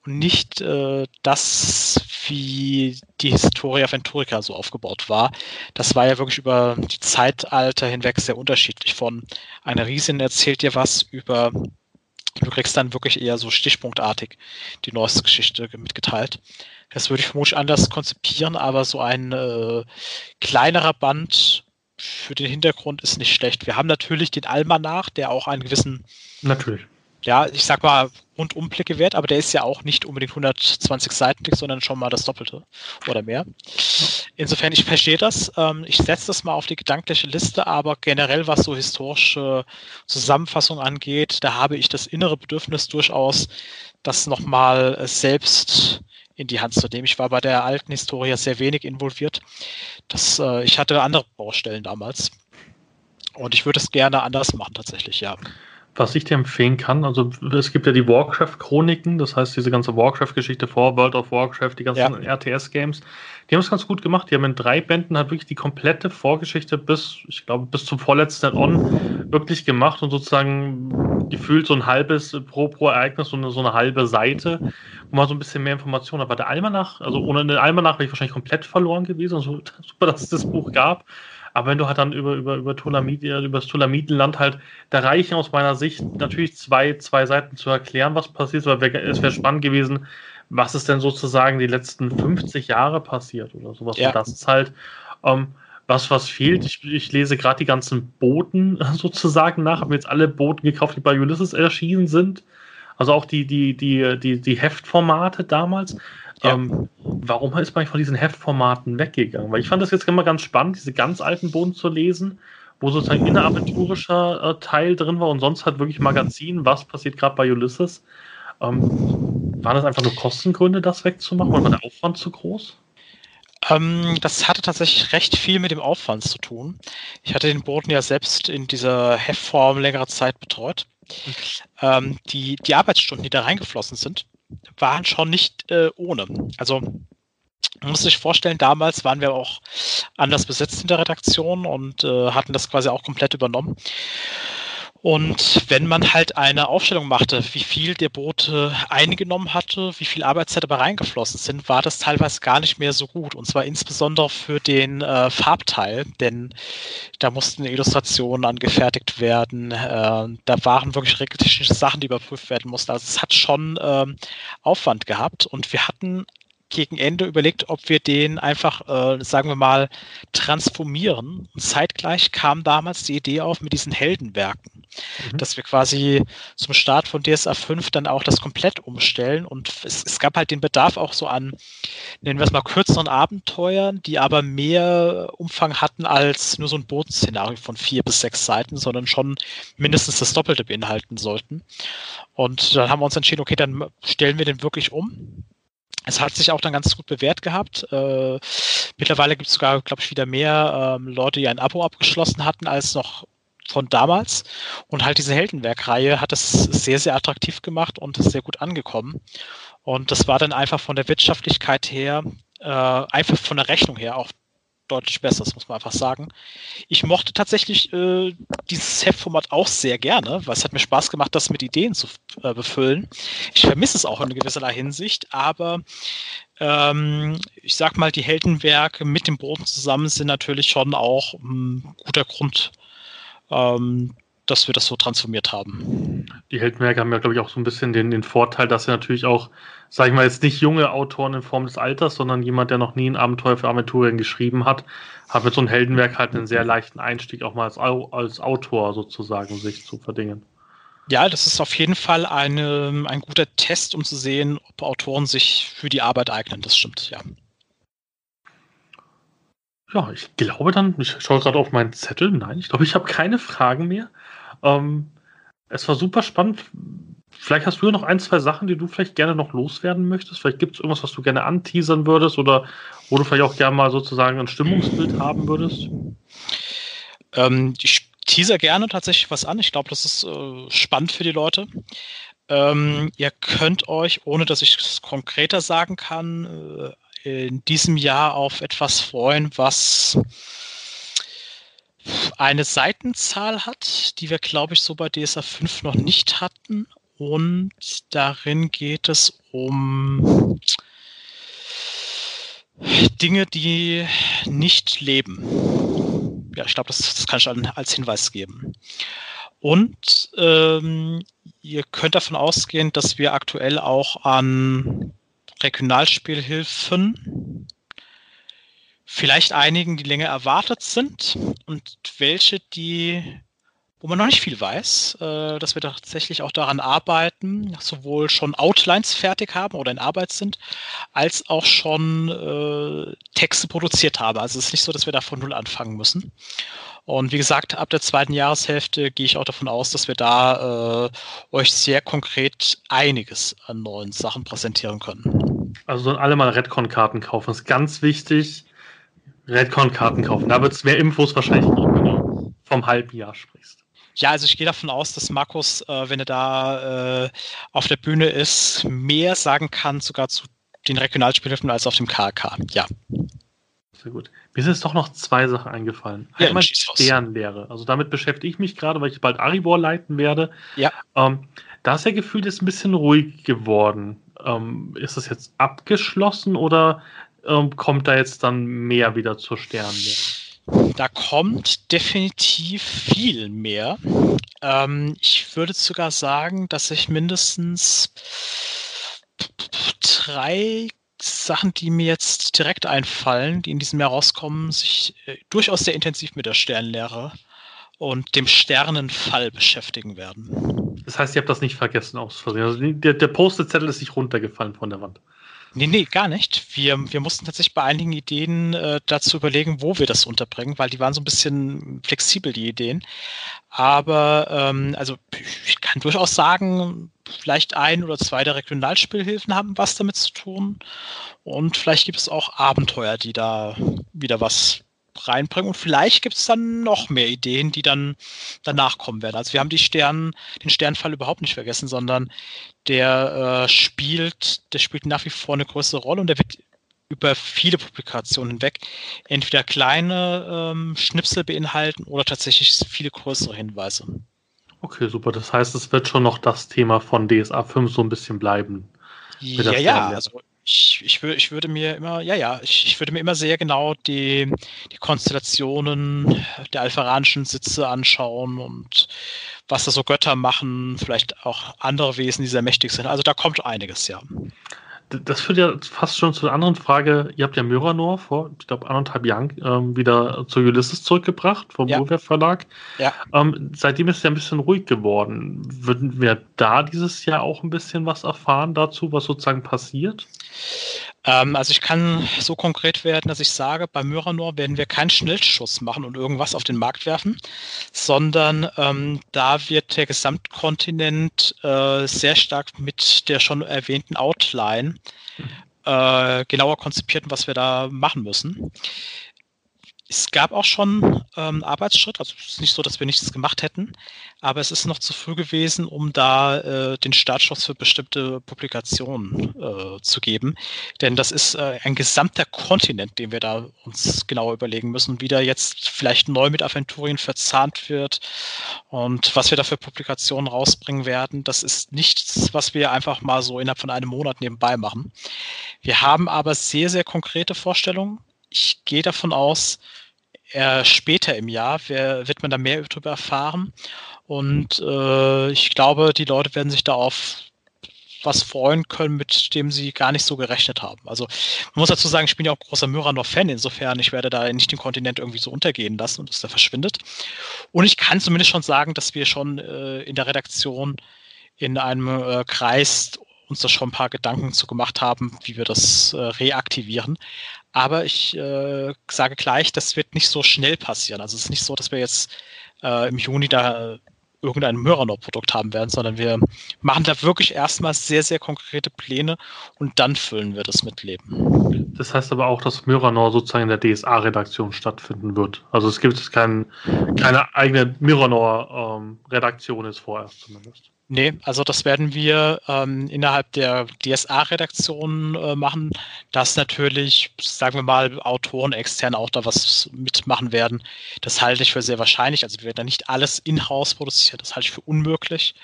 und nicht äh, das, wie die Historia Aventurica so aufgebaut war. Das war ja wirklich über die Zeitalter hinweg sehr unterschiedlich. Von einer Riesin erzählt dir was über Du kriegst dann wirklich eher so stichpunktartig die neueste Geschichte mitgeteilt. Das würde ich vermutlich anders konzipieren, aber so ein äh, kleinerer Band für den Hintergrund ist nicht schlecht. Wir haben natürlich den Almanach, der auch einen gewissen natürlich ja, ich sag mal, Rundumblicke wert, aber der ist ja auch nicht unbedingt 120 Seiten dick, sondern schon mal das Doppelte oder mehr. Insofern, ich verstehe das. Ähm, ich setze das mal auf die gedankliche Liste, aber generell, was so historische Zusammenfassung angeht, da habe ich das innere Bedürfnis durchaus, das nochmal selbst in die Hand zu nehmen. Ich war bei der alten Historie sehr wenig involviert. Das, äh, ich hatte andere Baustellen damals. Und ich würde es gerne anders machen, tatsächlich, ja was ich dir empfehlen kann, also es gibt ja die Warcraft-Chroniken, das heißt diese ganze Warcraft-Geschichte vor World of Warcraft, die ganzen ja. RTS-Games, die haben es ganz gut gemacht. Die haben in drei Bänden halt wirklich die komplette Vorgeschichte bis, ich glaube, bis zum vorletzten On wirklich gemacht und sozusagen gefühlt so ein halbes pro, pro Ereignis, so eine, so eine halbe Seite, wo man so ein bisschen mehr Informationen hat. Aber der Almanach, also ohne den Almanach wäre ich wahrscheinlich komplett verloren gewesen. Also (laughs) super, dass es das Buch gab. Aber wenn du halt dann über, über, über Tolamid, über das Tolamitenland halt, da reichen aus meiner Sicht natürlich zwei, zwei Seiten zu erklären, was passiert, weil es wäre spannend gewesen, was ist denn sozusagen die letzten 50 Jahre passiert oder sowas. Ja. Und das ist halt, ähm, was, was fehlt. Ich, ich lese gerade die ganzen Boten (laughs) sozusagen nach, habe jetzt alle Boten gekauft, die bei Ulysses erschienen sind. Also auch die, die, die, die, die Heftformate damals. Ja. Ähm, warum ist man von diesen Heftformaten weggegangen? Weil ich fand das jetzt immer ganz spannend, diese ganz alten Boden zu lesen, wo sozusagen inneraventurischer äh, Teil drin war und sonst halt wirklich Magazin, was passiert gerade bei Ulysses. Ähm, waren das einfach nur Kostengründe, das wegzumachen oder war der Aufwand zu groß? Ähm, das hatte tatsächlich recht viel mit dem Aufwand zu tun. Ich hatte den Boden ja selbst in dieser Heftform längere Zeit betreut. Okay. Ähm, die, die Arbeitsstunden, die da reingeflossen sind, waren schon nicht äh, ohne. Also man muss sich vorstellen, damals waren wir auch anders besetzt in der Redaktion und äh, hatten das quasi auch komplett übernommen. Und wenn man halt eine Aufstellung machte, wie viel der Bote eingenommen hatte, wie viel Arbeitszeit dabei reingeflossen sind, war das teilweise gar nicht mehr so gut. Und zwar insbesondere für den äh, Farbteil, denn da mussten Illustrationen angefertigt werden. Äh, da waren wirklich technische Sachen, die überprüft werden mussten. Also es hat schon äh, Aufwand gehabt und wir hatten gegen Ende überlegt, ob wir den einfach, äh, sagen wir mal, transformieren. Und zeitgleich kam damals die Idee auf mit diesen Heldenwerken, mhm. dass wir quasi zum Start von DSA 5 dann auch das komplett umstellen. Und es, es gab halt den Bedarf auch so an, nennen wir es mal, kürzeren Abenteuern, die aber mehr Umfang hatten als nur so ein Bodenszenario von vier bis sechs Seiten, sondern schon mindestens das Doppelte beinhalten sollten. Und dann haben wir uns entschieden, okay, dann stellen wir den wirklich um es hat sich auch dann ganz gut bewährt gehabt. Äh, mittlerweile gibt es sogar, glaube ich, wieder mehr ähm, Leute, die ein Abo abgeschlossen hatten, als noch von damals. Und halt diese Heldenwerk-Reihe hat es sehr, sehr attraktiv gemacht und ist sehr gut angekommen. Und das war dann einfach von der Wirtschaftlichkeit her, äh, einfach von der Rechnung her auch deutlich besser, das muss man einfach sagen. Ich mochte tatsächlich äh, dieses Heftformat auch sehr gerne, weil es hat mir Spaß gemacht, das mit Ideen zu äh, befüllen. Ich vermisse es auch in gewisser Hinsicht, aber ähm, ich sag mal, die Heldenwerke mit dem Boden zusammen sind natürlich schon auch ein guter Grund, ähm, dass wir das so transformiert haben. Die Heldenwerke haben ja, glaube ich, auch so ein bisschen den, den Vorteil, dass sie natürlich auch, sage ich mal, jetzt nicht junge Autoren in Form des Alters, sondern jemand, der noch nie ein Abenteuer für Aventurien geschrieben hat, hat mit so einem Heldenwerk halt einen sehr leichten Einstieg auch mal als, als Autor sozusagen sich zu verdingen. Ja, das ist auf jeden Fall eine, ein guter Test, um zu sehen, ob Autoren sich für die Arbeit eignen. Das stimmt, ja. Ja, ich glaube dann, ich schaue gerade auf meinen Zettel. Nein, ich glaube, ich habe keine Fragen mehr. Ähm, es war super spannend. Vielleicht hast du ja noch ein, zwei Sachen, die du vielleicht gerne noch loswerden möchtest. Vielleicht gibt es irgendwas, was du gerne anteasern würdest oder wo du vielleicht auch gerne mal sozusagen ein Stimmungsbild (clears throat) haben würdest. Ähm, ich teaser gerne tatsächlich was an. Ich glaube, das ist äh, spannend für die Leute. Ähm, ihr könnt euch, ohne dass ich es konkreter sagen kann, äh, in diesem Jahr auf etwas freuen, was eine Seitenzahl hat, die wir, glaube ich, so bei DSA 5 noch nicht hatten. Und darin geht es um Dinge, die nicht leben. Ja, ich glaube, das, das kann ich als Hinweis geben. Und ähm, ihr könnt davon ausgehen, dass wir aktuell auch an Regionalspielhilfen vielleicht einigen, die länger erwartet sind und welche, die wo man noch nicht viel weiß, äh, dass wir tatsächlich auch daran arbeiten, sowohl schon Outlines fertig haben oder in Arbeit sind, als auch schon äh, Texte produziert haben. Also es ist nicht so, dass wir da von null anfangen müssen. Und wie gesagt, ab der zweiten Jahreshälfte gehe ich auch davon aus, dass wir da äh, euch sehr konkret einiges an neuen Sachen präsentieren können. Also sollen alle mal Redcon-Karten kaufen. Das ist ganz wichtig. Redcon-Karten kaufen. Da wird es mehr Infos wahrscheinlich geben, wenn du vom halben Jahr sprichst. Ja, also ich gehe davon aus, dass Markus, äh, wenn er da äh, auf der Bühne ist, mehr sagen kann, sogar zu den Regionalspielhilfen als auf dem KK. Ja. Sehr gut. Mir sind jetzt doch noch zwei Sachen eingefallen. Ja, Einmal Sternlehre. Also damit beschäftige ich mich gerade, weil ich bald Aribor leiten werde. Ja. Ähm, da ist ja gefühlt jetzt ein bisschen ruhig geworden. Ähm, ist das jetzt abgeschlossen oder ähm, kommt da jetzt dann mehr wieder zur Sternlehre? Da kommt definitiv viel mehr. Ähm, ich würde sogar sagen, dass ich mindestens drei Sachen, die mir jetzt direkt einfallen, die in diesem Jahr rauskommen, sich äh, durchaus sehr intensiv mit der Sternlehre und dem Sternenfall beschäftigen werden. Das heißt, ihr habt das nicht vergessen aus Versehen. Also der, der Post-it-Zettel ist nicht runtergefallen von der Wand. Nee, nee, gar nicht. Wir, wir mussten tatsächlich bei einigen Ideen äh, dazu überlegen, wo wir das unterbringen, weil die waren so ein bisschen flexibel, die Ideen. Aber ähm, also ich kann durchaus sagen, vielleicht ein oder zwei der Regionalspielhilfen haben was damit zu tun. Und vielleicht gibt es auch Abenteuer, die da wieder was reinbringen. Und vielleicht gibt es dann noch mehr Ideen, die dann danach kommen werden. Also wir haben die Stern, den Sternfall überhaupt nicht vergessen, sondern der äh, spielt, der spielt nach wie vor eine größere Rolle und der wird über viele Publikationen hinweg entweder kleine ähm, Schnipsel beinhalten oder tatsächlich viele größere Hinweise. Okay, super. Das heißt, es wird schon noch das Thema von DSA 5 so ein bisschen bleiben. Ja, ja, also ich, ich, ich würde mir immer, ja, ja, ich, ich würde mir immer sehr genau die, die Konstellationen der alpharanischen Sitze anschauen und was da so Götter machen, vielleicht auch andere Wesen, die sehr mächtig sind. Also da kommt einiges, ja das führt ja fast schon zu einer anderen Frage. Ihr habt ja Myranor vor, ich glaube, anderthalb Jahren ähm, wieder zu Ulysses zurückgebracht vom ja. Verlag. Ja. Ähm, seitdem ist es ja ein bisschen ruhig geworden. Würden wir da dieses Jahr auch ein bisschen was erfahren dazu, was sozusagen passiert? Ähm, also ich kann so konkret werden, dass ich sage, bei Myranor werden wir keinen Schnellschuss machen und irgendwas auf den Markt werfen, sondern ähm, da wird der Gesamtkontinent äh, sehr stark mit der schon erwähnten Outline äh, genauer konzipiert, was wir da machen müssen. Es gab auch schon ähm, Arbeitsschritt, also es ist nicht so, dass wir nichts gemacht hätten, aber es ist noch zu früh gewesen, um da äh, den Startschuss für bestimmte Publikationen äh, zu geben. Denn das ist äh, ein gesamter Kontinent, den wir da uns genauer überlegen müssen, wie der jetzt vielleicht neu mit Aventurien verzahnt wird und was wir da für Publikationen rausbringen werden. Das ist nichts, was wir einfach mal so innerhalb von einem Monat nebenbei machen. Wir haben aber sehr, sehr konkrete Vorstellungen ich gehe davon aus, äh, später im Jahr wird man da mehr darüber erfahren. Und äh, ich glaube, die Leute werden sich da auf was freuen können, mit dem sie gar nicht so gerechnet haben. Also man muss dazu sagen, ich bin ja auch großer Myranor-Fan, insofern ich werde da nicht den Kontinent irgendwie so untergehen lassen und dass der verschwindet. Und ich kann zumindest schon sagen, dass wir schon äh, in der Redaktion in einem äh, Kreis uns da schon ein paar Gedanken zu gemacht haben, wie wir das äh, reaktivieren. Aber ich äh, sage gleich, das wird nicht so schnell passieren. Also es ist nicht so, dass wir jetzt äh, im Juni da irgendein Myranor-Produkt haben werden, sondern wir machen da wirklich erstmal sehr, sehr konkrete Pläne und dann füllen wir das mit Leben. Das heißt aber auch, dass Myranor sozusagen in der DSA-Redaktion stattfinden wird. Also es gibt kein, keine eigene Myranor-Redaktion ähm, jetzt vorerst zumindest. Nee, also das werden wir ähm, innerhalb der DSA-Redaktion äh, machen, dass natürlich, sagen wir mal, Autoren extern auch da was mitmachen werden. Das halte ich für sehr wahrscheinlich. Also wir werden da nicht alles in-house produzieren, das halte ich für unmöglich.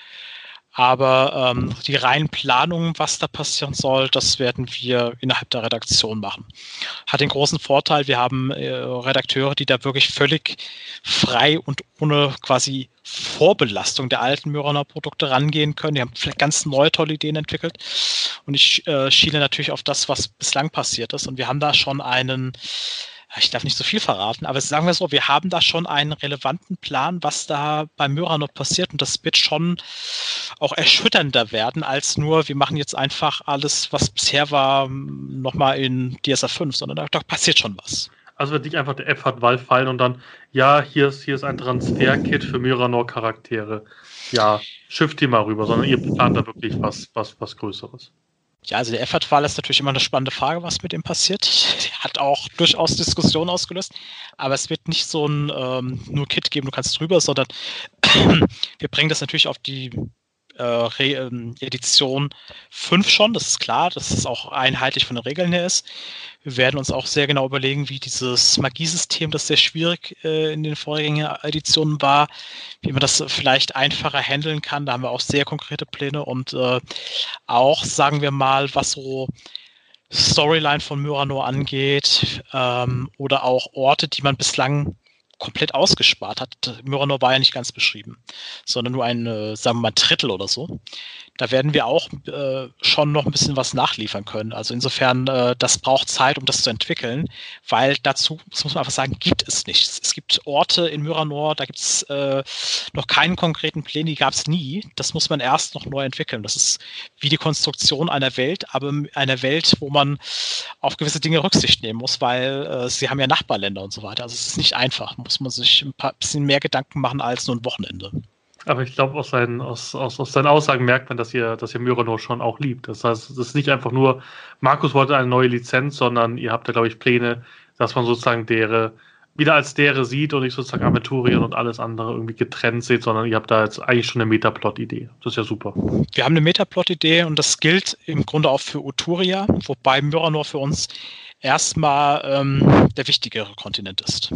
Aber ähm, die reinen Planungen, was da passieren soll, das werden wir innerhalb der Redaktion machen. Hat den großen Vorteil, wir haben äh, Redakteure, die da wirklich völlig frei und ohne quasi Vorbelastung der alten Myroner Produkte rangehen können. Die haben vielleicht ganz neue tolle Ideen entwickelt. Und ich äh, schiele natürlich auf das, was bislang passiert ist. Und wir haben da schon einen ich darf nicht so viel verraten, aber sagen wir so, wir haben da schon einen relevanten Plan, was da bei Myra noch passiert und das wird schon auch erschütternder werden, als nur, wir machen jetzt einfach alles, was bisher war, nochmal in DSA 5, sondern da, da passiert schon was. Also wird nicht einfach der App hat Valve fallen und dann, ja, hier ist, hier ist ein Transfer-Kit für Myranor-Charaktere. Ja, schifft die mal rüber, sondern ihr plant da wirklich was, was, was Größeres. Ja, also der Effort-Wahl ist natürlich immer eine spannende Frage, was mit ihm passiert. (laughs) Hat auch durchaus Diskussionen ausgelöst, aber es wird nicht so ein ähm, nur Kit geben, du kannst drüber, sondern (clears throat) wir bringen das natürlich auf die äh, ähm, Edition 5 schon, das ist klar, dass es auch einheitlich von den Regeln her ist. Wir werden uns auch sehr genau überlegen, wie dieses Magiesystem, das sehr schwierig äh, in den vorigen Editionen war, wie man das vielleicht einfacher handeln kann. Da haben wir auch sehr konkrete Pläne und äh, auch, sagen wir mal, was so Storyline von Myranor angeht ähm, oder auch Orte, die man bislang komplett ausgespart hat. Myranor war ja nicht ganz beschrieben, sondern nur ein, äh, sagen wir mal, Drittel oder so da werden wir auch äh, schon noch ein bisschen was nachliefern können. Also insofern, äh, das braucht Zeit, um das zu entwickeln, weil dazu, das muss man einfach sagen, gibt es nichts. Es gibt Orte in Myranor, da gibt es äh, noch keinen konkreten Plan, die gab es nie. Das muss man erst noch neu entwickeln. Das ist wie die Konstruktion einer Welt, aber einer Welt, wo man auf gewisse Dinge Rücksicht nehmen muss, weil äh, sie haben ja Nachbarländer und so weiter. Also es ist nicht einfach, muss man sich ein paar, bisschen mehr Gedanken machen als nur ein Wochenende. Aber ich glaube, aus seinen, aus, aus, aus seinen Aussagen merkt man, dass ihr, dass ihr Myrano schon auch liebt. Das heißt, es ist nicht einfach nur, Markus wollte eine neue Lizenz, sondern ihr habt da, glaube ich, Pläne, dass man sozusagen dere wieder als dere sieht und nicht sozusagen Aventurien und alles andere irgendwie getrennt seht, sondern ihr habt da jetzt eigentlich schon eine Metaplot-Idee. Das ist ja super. Wir haben eine Metaplot-Idee und das gilt im Grunde auch für Uturia, wobei Myranor für uns erstmal ähm, der wichtigere Kontinent ist.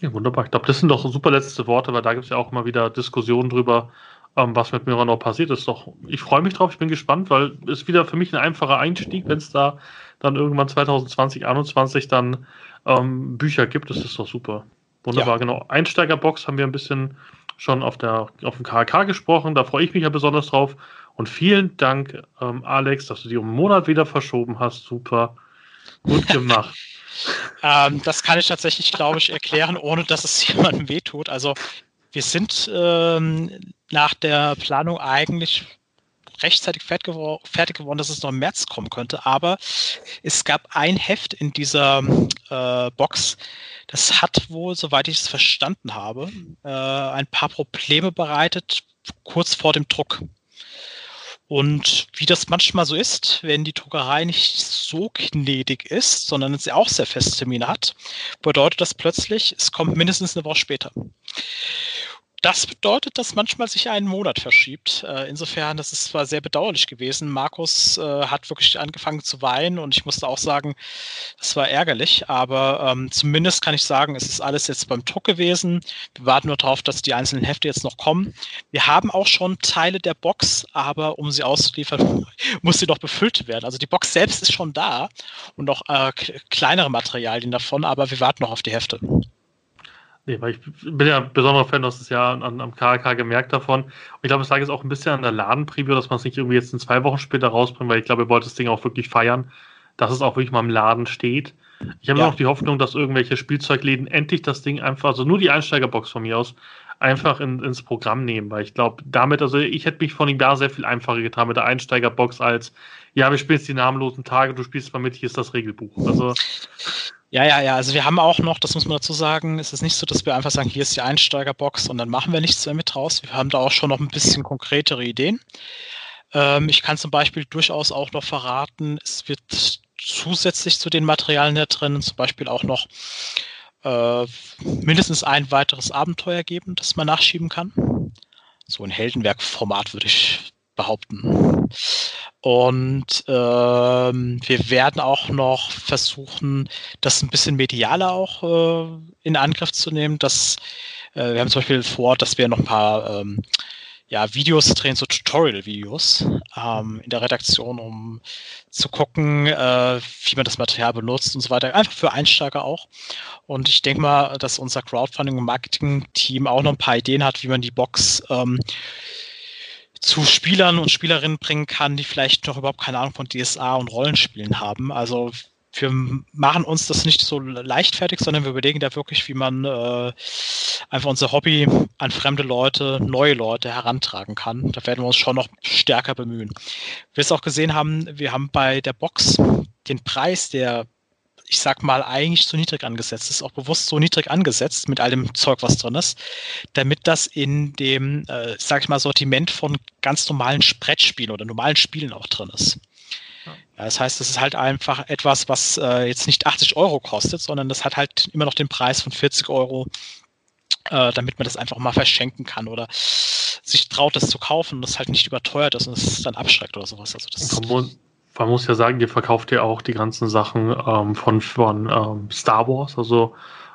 Ja, wunderbar. Ich glaube, das sind doch super letzte Worte, weil da gibt es ja auch immer wieder Diskussionen drüber, ähm, was mit Miranor passiert ist. Doch, ich freue mich drauf, ich bin gespannt, weil es wieder für mich ein einfacher Einstieg, wenn es da dann irgendwann 2020, 2021 dann ähm, Bücher gibt. Das ist doch super. Wunderbar, ja. genau. Einsteigerbox haben wir ein bisschen schon auf, der, auf dem KK gesprochen. Da freue ich mich ja besonders drauf. Und vielen Dank, ähm, Alex, dass du die um einen Monat wieder verschoben hast. Super. Gut gemacht. (laughs) ähm, das kann ich tatsächlich, glaube ich, erklären, ohne dass es (laughs) jemandem wehtut. Also wir sind ähm, nach der Planung eigentlich rechtzeitig fertig, gewor fertig geworden, dass es noch im März kommen könnte. Aber es gab ein Heft in dieser äh, Box, das hat wohl, soweit ich es verstanden habe, äh, ein paar Probleme bereitet, kurz vor dem Druck. Und wie das manchmal so ist, wenn die Druckerei nicht so gnädig ist, sondern sie auch sehr feste Termine hat, bedeutet das plötzlich, es kommt mindestens eine Woche später. Das bedeutet, dass manchmal sich einen Monat verschiebt. Äh, insofern, das ist zwar sehr bedauerlich gewesen. Markus äh, hat wirklich angefangen zu weinen und ich musste auch sagen, das war ärgerlich, aber ähm, zumindest kann ich sagen, es ist alles jetzt beim Druck gewesen. Wir warten nur darauf, dass die einzelnen Hefte jetzt noch kommen. Wir haben auch schon Teile der Box, aber um sie auszuliefern, (laughs) muss sie noch befüllt werden. Also die Box selbst ist schon da und auch äh, kleinere Materialien davon, aber wir warten noch auf die Hefte. Nee, weil ich bin ja ein besonderer Fan, das ist ja an, am KK gemerkt davon. Und ich glaube, es lag jetzt auch ein bisschen an der Ladenpreview, dass man es nicht irgendwie jetzt in zwei Wochen später rausbringt, weil ich glaube, ihr wollt das Ding auch wirklich feiern, dass es auch wirklich mal im Laden steht. Ich habe ja. noch die Hoffnung, dass irgendwelche Spielzeugläden endlich das Ding einfach, also nur die Einsteigerbox von mir aus, einfach in, ins Programm nehmen, weil ich glaube, damit, also ich hätte mich von ihm da sehr viel einfacher getan mit der Einsteigerbox als, ja, wir spielen jetzt die namenlosen Tage, du spielst mal mit, hier ist das Regelbuch. Also ja, ja, ja. Also wir haben auch noch, das muss man dazu sagen, es ist nicht so, dass wir einfach sagen, hier ist die Einsteigerbox und dann machen wir nichts mehr mit raus. Wir haben da auch schon noch ein bisschen konkretere Ideen. Ähm, ich kann zum Beispiel durchaus auch noch verraten, es wird zusätzlich zu den Materialien da drin zum Beispiel auch noch äh, mindestens ein weiteres Abenteuer geben, das man nachschieben kann. So ein Heldenwerk-Format würde ich behaupten. Und ähm, wir werden auch noch versuchen, das ein bisschen medialer auch äh, in Angriff zu nehmen. Dass, äh, wir haben zum Beispiel vor, dass wir noch ein paar ähm, ja, Videos drehen, so Tutorial-Videos ähm, in der Redaktion, um zu gucken, äh, wie man das Material benutzt und so weiter. Einfach für Einsteiger auch. Und ich denke mal, dass unser Crowdfunding- und Marketing-Team auch noch ein paar Ideen hat, wie man die Box ähm, zu Spielern und Spielerinnen bringen kann, die vielleicht noch überhaupt keine Ahnung von DSA und Rollenspielen haben. Also wir machen uns das nicht so leichtfertig, sondern wir überlegen da wirklich, wie man äh, einfach unser Hobby an fremde Leute, neue Leute herantragen kann. Da werden wir uns schon noch stärker bemühen. Wir es auch gesehen haben, wir haben bei der Box den Preis, der ich sag mal, eigentlich zu niedrig angesetzt ist, auch bewusst so niedrig angesetzt mit all dem Zeug, was drin ist, damit das in dem, äh, sag ich mal, Sortiment von ganz normalen Brettspielen oder normalen Spielen auch drin ist. Ja, das heißt, es ist halt einfach etwas, was äh, jetzt nicht 80 Euro kostet, sondern das hat halt immer noch den Preis von 40 Euro, äh, damit man das einfach mal verschenken kann oder sich traut, das zu kaufen und das halt nicht überteuert ist und es dann abschreckt oder sowas. Also das man, muss, ja sagen, ihr verkauft ja auch die ganzen Sachen ähm, von, von ähm, Star Wars, also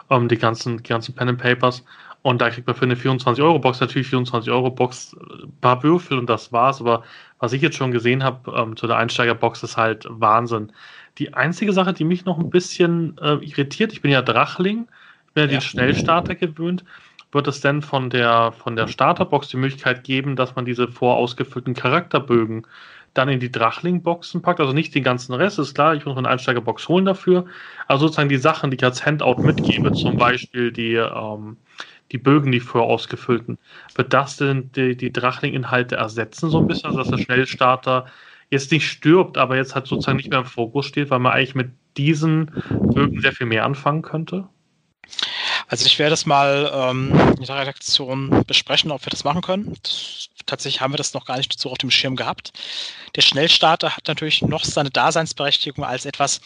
ähm, die ganzen, die ganzen Pen and Papers. Und da kriegt man für eine 24-Euro-Box natürlich 24-Euro-Box ein äh, paar Würfel und das war's. Aber was ich jetzt schon gesehen habe ähm, zu der Einsteigerbox ist halt Wahnsinn. Die einzige Sache, die mich noch ein bisschen äh, irritiert, ich bin ja Drachling, ich bin ja, ja. den Schnellstarter gewöhnt. Wird es denn von der, von der Starterbox die Möglichkeit geben, dass man diese vorausgefüllten Charakterbögen dann in die Drachling-Boxen packt? Also nicht den ganzen Rest, ist klar, ich muss eine Einsteigerbox holen dafür. Also sozusagen die Sachen, die ich als Handout mitgebe, zum Beispiel die, ähm, die Bögen, die vorher ausgefüllten, wird das denn die, die Drachling-Inhalte ersetzen so ein bisschen, also dass der Schnellstarter jetzt nicht stirbt, aber jetzt halt sozusagen nicht mehr im Fokus steht, weil man eigentlich mit diesen Bögen sehr viel mehr anfangen könnte? Also ich werde das mal ähm, in der Redaktion besprechen, ob wir das machen können. Das, tatsächlich haben wir das noch gar nicht so auf dem Schirm gehabt. Der Schnellstarter hat natürlich noch seine Daseinsberechtigung als etwas,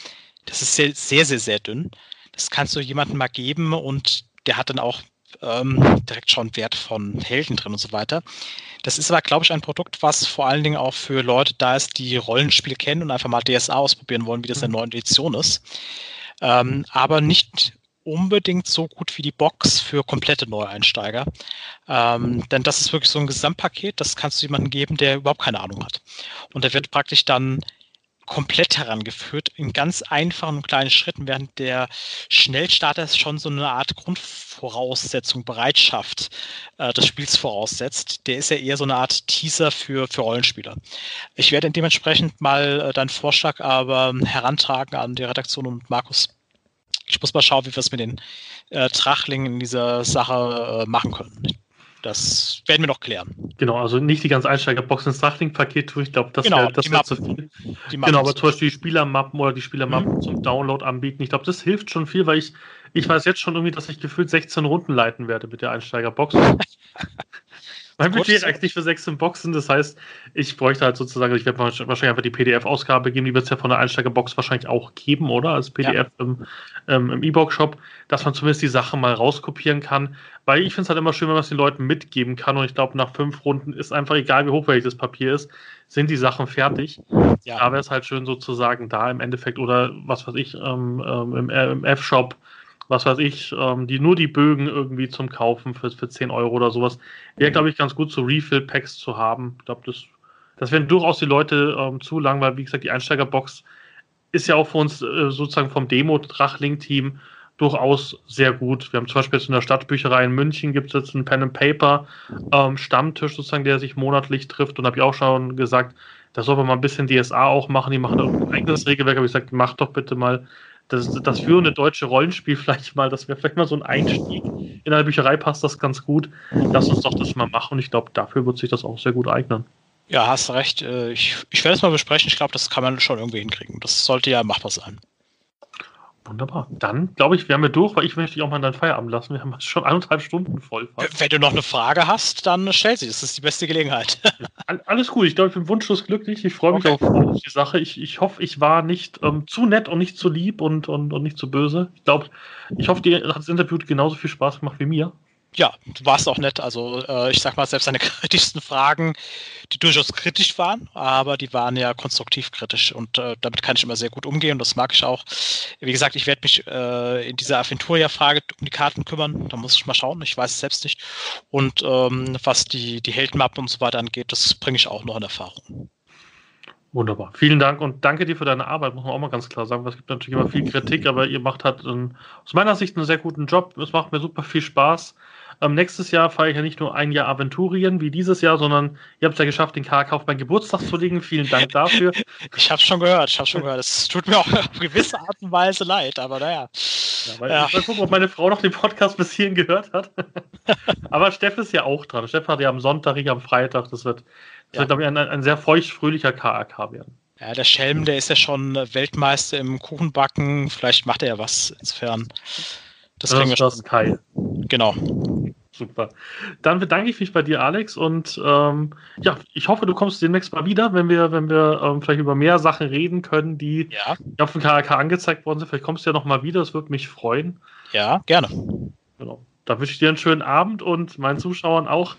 das ist sehr, sehr, sehr, sehr dünn. Das kannst du jemandem mal geben und der hat dann auch ähm, direkt schon Wert von Helden drin und so weiter. Das ist aber, glaube ich, ein Produkt, was vor allen Dingen auch für Leute da ist, die Rollenspiele kennen und einfach mal DSA ausprobieren wollen, wie das in der mhm. neuen Edition ist. Ähm, aber nicht unbedingt so gut wie die Box für komplette Neueinsteiger. Ähm, denn das ist wirklich so ein Gesamtpaket, das kannst du jemandem geben, der überhaupt keine Ahnung hat. Und der wird praktisch dann komplett herangeführt in ganz einfachen und kleinen Schritten, während der Schnellstarter schon so eine Art Grundvoraussetzung, Bereitschaft äh, des Spiels voraussetzt. Der ist ja eher so eine Art Teaser für, für Rollenspieler. Ich werde dementsprechend mal äh, deinen Vorschlag aber herantragen an die Redaktion und Markus. Ich muss mal schauen, wie wir es mit den äh, Trachlingen in dieser Sache äh, machen können. Das werden wir noch klären. Genau, also nicht die ganze Einsteigerbox ins Drachling-Paket tue. Ich glaube, das genau, wäre wär zu viel. Genau, aber zum Beispiel die Spielermappen oder die Spielermappen mhm. zum Download anbieten. Ich glaube, das hilft schon viel, weil ich, ich weiß jetzt schon irgendwie, dass ich gefühlt 16 Runden leiten werde mit der Einsteigerbox. (laughs) Mein Budget reicht nicht für 16 Boxen, das heißt, ich bräuchte halt sozusagen, ich werde wahrscheinlich einfach die PDF-Ausgabe geben, die wird es ja von der Einsteigerbox wahrscheinlich auch geben, oder? Als PDF ja. im, ähm, im E-Book-Shop, dass man zumindest die Sachen mal rauskopieren kann. Weil ich finde es halt immer schön, wenn man es den Leuten mitgeben kann und ich glaube, nach fünf Runden ist einfach egal, wie hochwertig das Papier ist, sind die Sachen fertig. Ja. Da wäre es halt schön sozusagen da im Endeffekt oder was weiß ich, ähm, ähm, im, äh, im F-Shop was weiß ich, ähm, die nur die Bögen irgendwie zum Kaufen für, für 10 Euro oder sowas. Wäre, glaube ich, ganz gut, so Refill-Packs zu haben. Ich glaube, das, das wären durchaus die Leute ähm, zu lang, weil, wie gesagt, die Einsteigerbox ist ja auch für uns äh, sozusagen vom Demo-Drachling-Team durchaus sehr gut. Wir haben zum Beispiel jetzt in der Stadtbücherei in München gibt es jetzt einen Pen and Paper ähm, Stammtisch sozusagen, der sich monatlich trifft und habe ich auch schon gesagt, da soll man mal ein bisschen DSA auch machen. Die machen ein eigenes Regelwerk, aber ich gesagt, macht doch bitte mal das, das führende deutsche Rollenspiel (laughs) vielleicht mal, das wäre vielleicht mal so ein Einstieg. In einer Bücherei passt das ganz gut. Lass uns doch das mal machen und ich glaube, dafür wird sich das auch sehr gut eignen. Ja, hast recht. Äh, ich, ich werde es mal besprechen. Ich glaube, das kann man schon irgendwie hinkriegen. Das sollte ja machbar sein. Wunderbar. Dann glaube ich, wären wir durch, weil ich möchte dich auch mal in deinen Feierabend lassen. Wir haben schon eineinhalb Stunden voll. Fast. Wenn du noch eine Frage hast, dann stell sie. Das ist die beste Gelegenheit. (laughs) Alles gut. Ich glaube, ich bin wunschlos glücklich. Ich freue mich okay. auf, die Sache. Ich, ich hoffe, ich war nicht ähm, zu nett und nicht zu lieb und, und, und nicht zu böse. Ich glaube, ich hoffe, dir hat das Interview genauso viel Spaß gemacht wie mir. Ja, du warst auch nett. Also äh, ich sag mal, selbst deine (laughs) kritischsten Fragen, die durchaus kritisch waren, aber die waren ja konstruktiv kritisch und äh, damit kann ich immer sehr gut umgehen und das mag ich auch. Wie gesagt, ich werde mich äh, in dieser Aventuria-Frage um die Karten kümmern. Da muss ich mal schauen. Ich weiß es selbst nicht. Und ähm, was die, die Heldenmappen und so weiter angeht, das bringe ich auch noch in Erfahrung. Wunderbar. Vielen Dank und danke dir für deine Arbeit, muss man auch mal ganz klar sagen. Es gibt natürlich immer viel Kritik, aber ihr macht halt einen, aus meiner Sicht einen sehr guten Job. Es macht mir super viel Spaß. Ähm, nächstes Jahr fahre ich ja nicht nur ein Jahr Aventurien wie dieses Jahr, sondern ihr habt es ja geschafft, den KK auf meinen Geburtstag zu legen. Vielen Dank dafür. (laughs) Ich habe schon gehört, ich habe schon gehört. Es tut mir auch auf gewisse Art und Weise leid, aber naja. Ja, ja. Ich mal gucken, ob meine Frau noch den Podcast bis hierhin gehört hat. (laughs) aber Steff ist ja auch dran. Steff hat ja am Sonntag, ich am Freitag. Das wird, das ja. wird glaube ich, ein, ein sehr feucht-fröhlicher KAK werden. Ja, der Schelm, der ist ja schon Weltmeister im Kuchenbacken. Vielleicht macht er ja was insofern. Das, das, wir das Kai. Genau. Super. Dann bedanke ich mich bei dir, Alex, und ähm, ja, ich hoffe, du kommst demnächst mal wieder, wenn wir, wenn wir ähm, vielleicht über mehr Sachen reden können, die ja. auf dem KRK angezeigt worden sind. Vielleicht kommst du ja noch mal wieder, das würde mich freuen. Ja, gerne. Genau. Da wünsche ich dir einen schönen Abend und meinen Zuschauern auch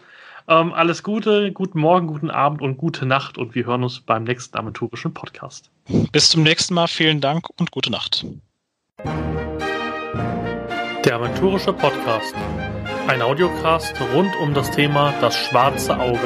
ähm, alles Gute, guten Morgen, guten Abend und gute Nacht und wir hören uns beim nächsten aventurischen Podcast. Bis zum nächsten Mal, vielen Dank und gute Nacht. Der Aventurische Podcast. Ein Audiocast rund um das Thema das schwarze Auge.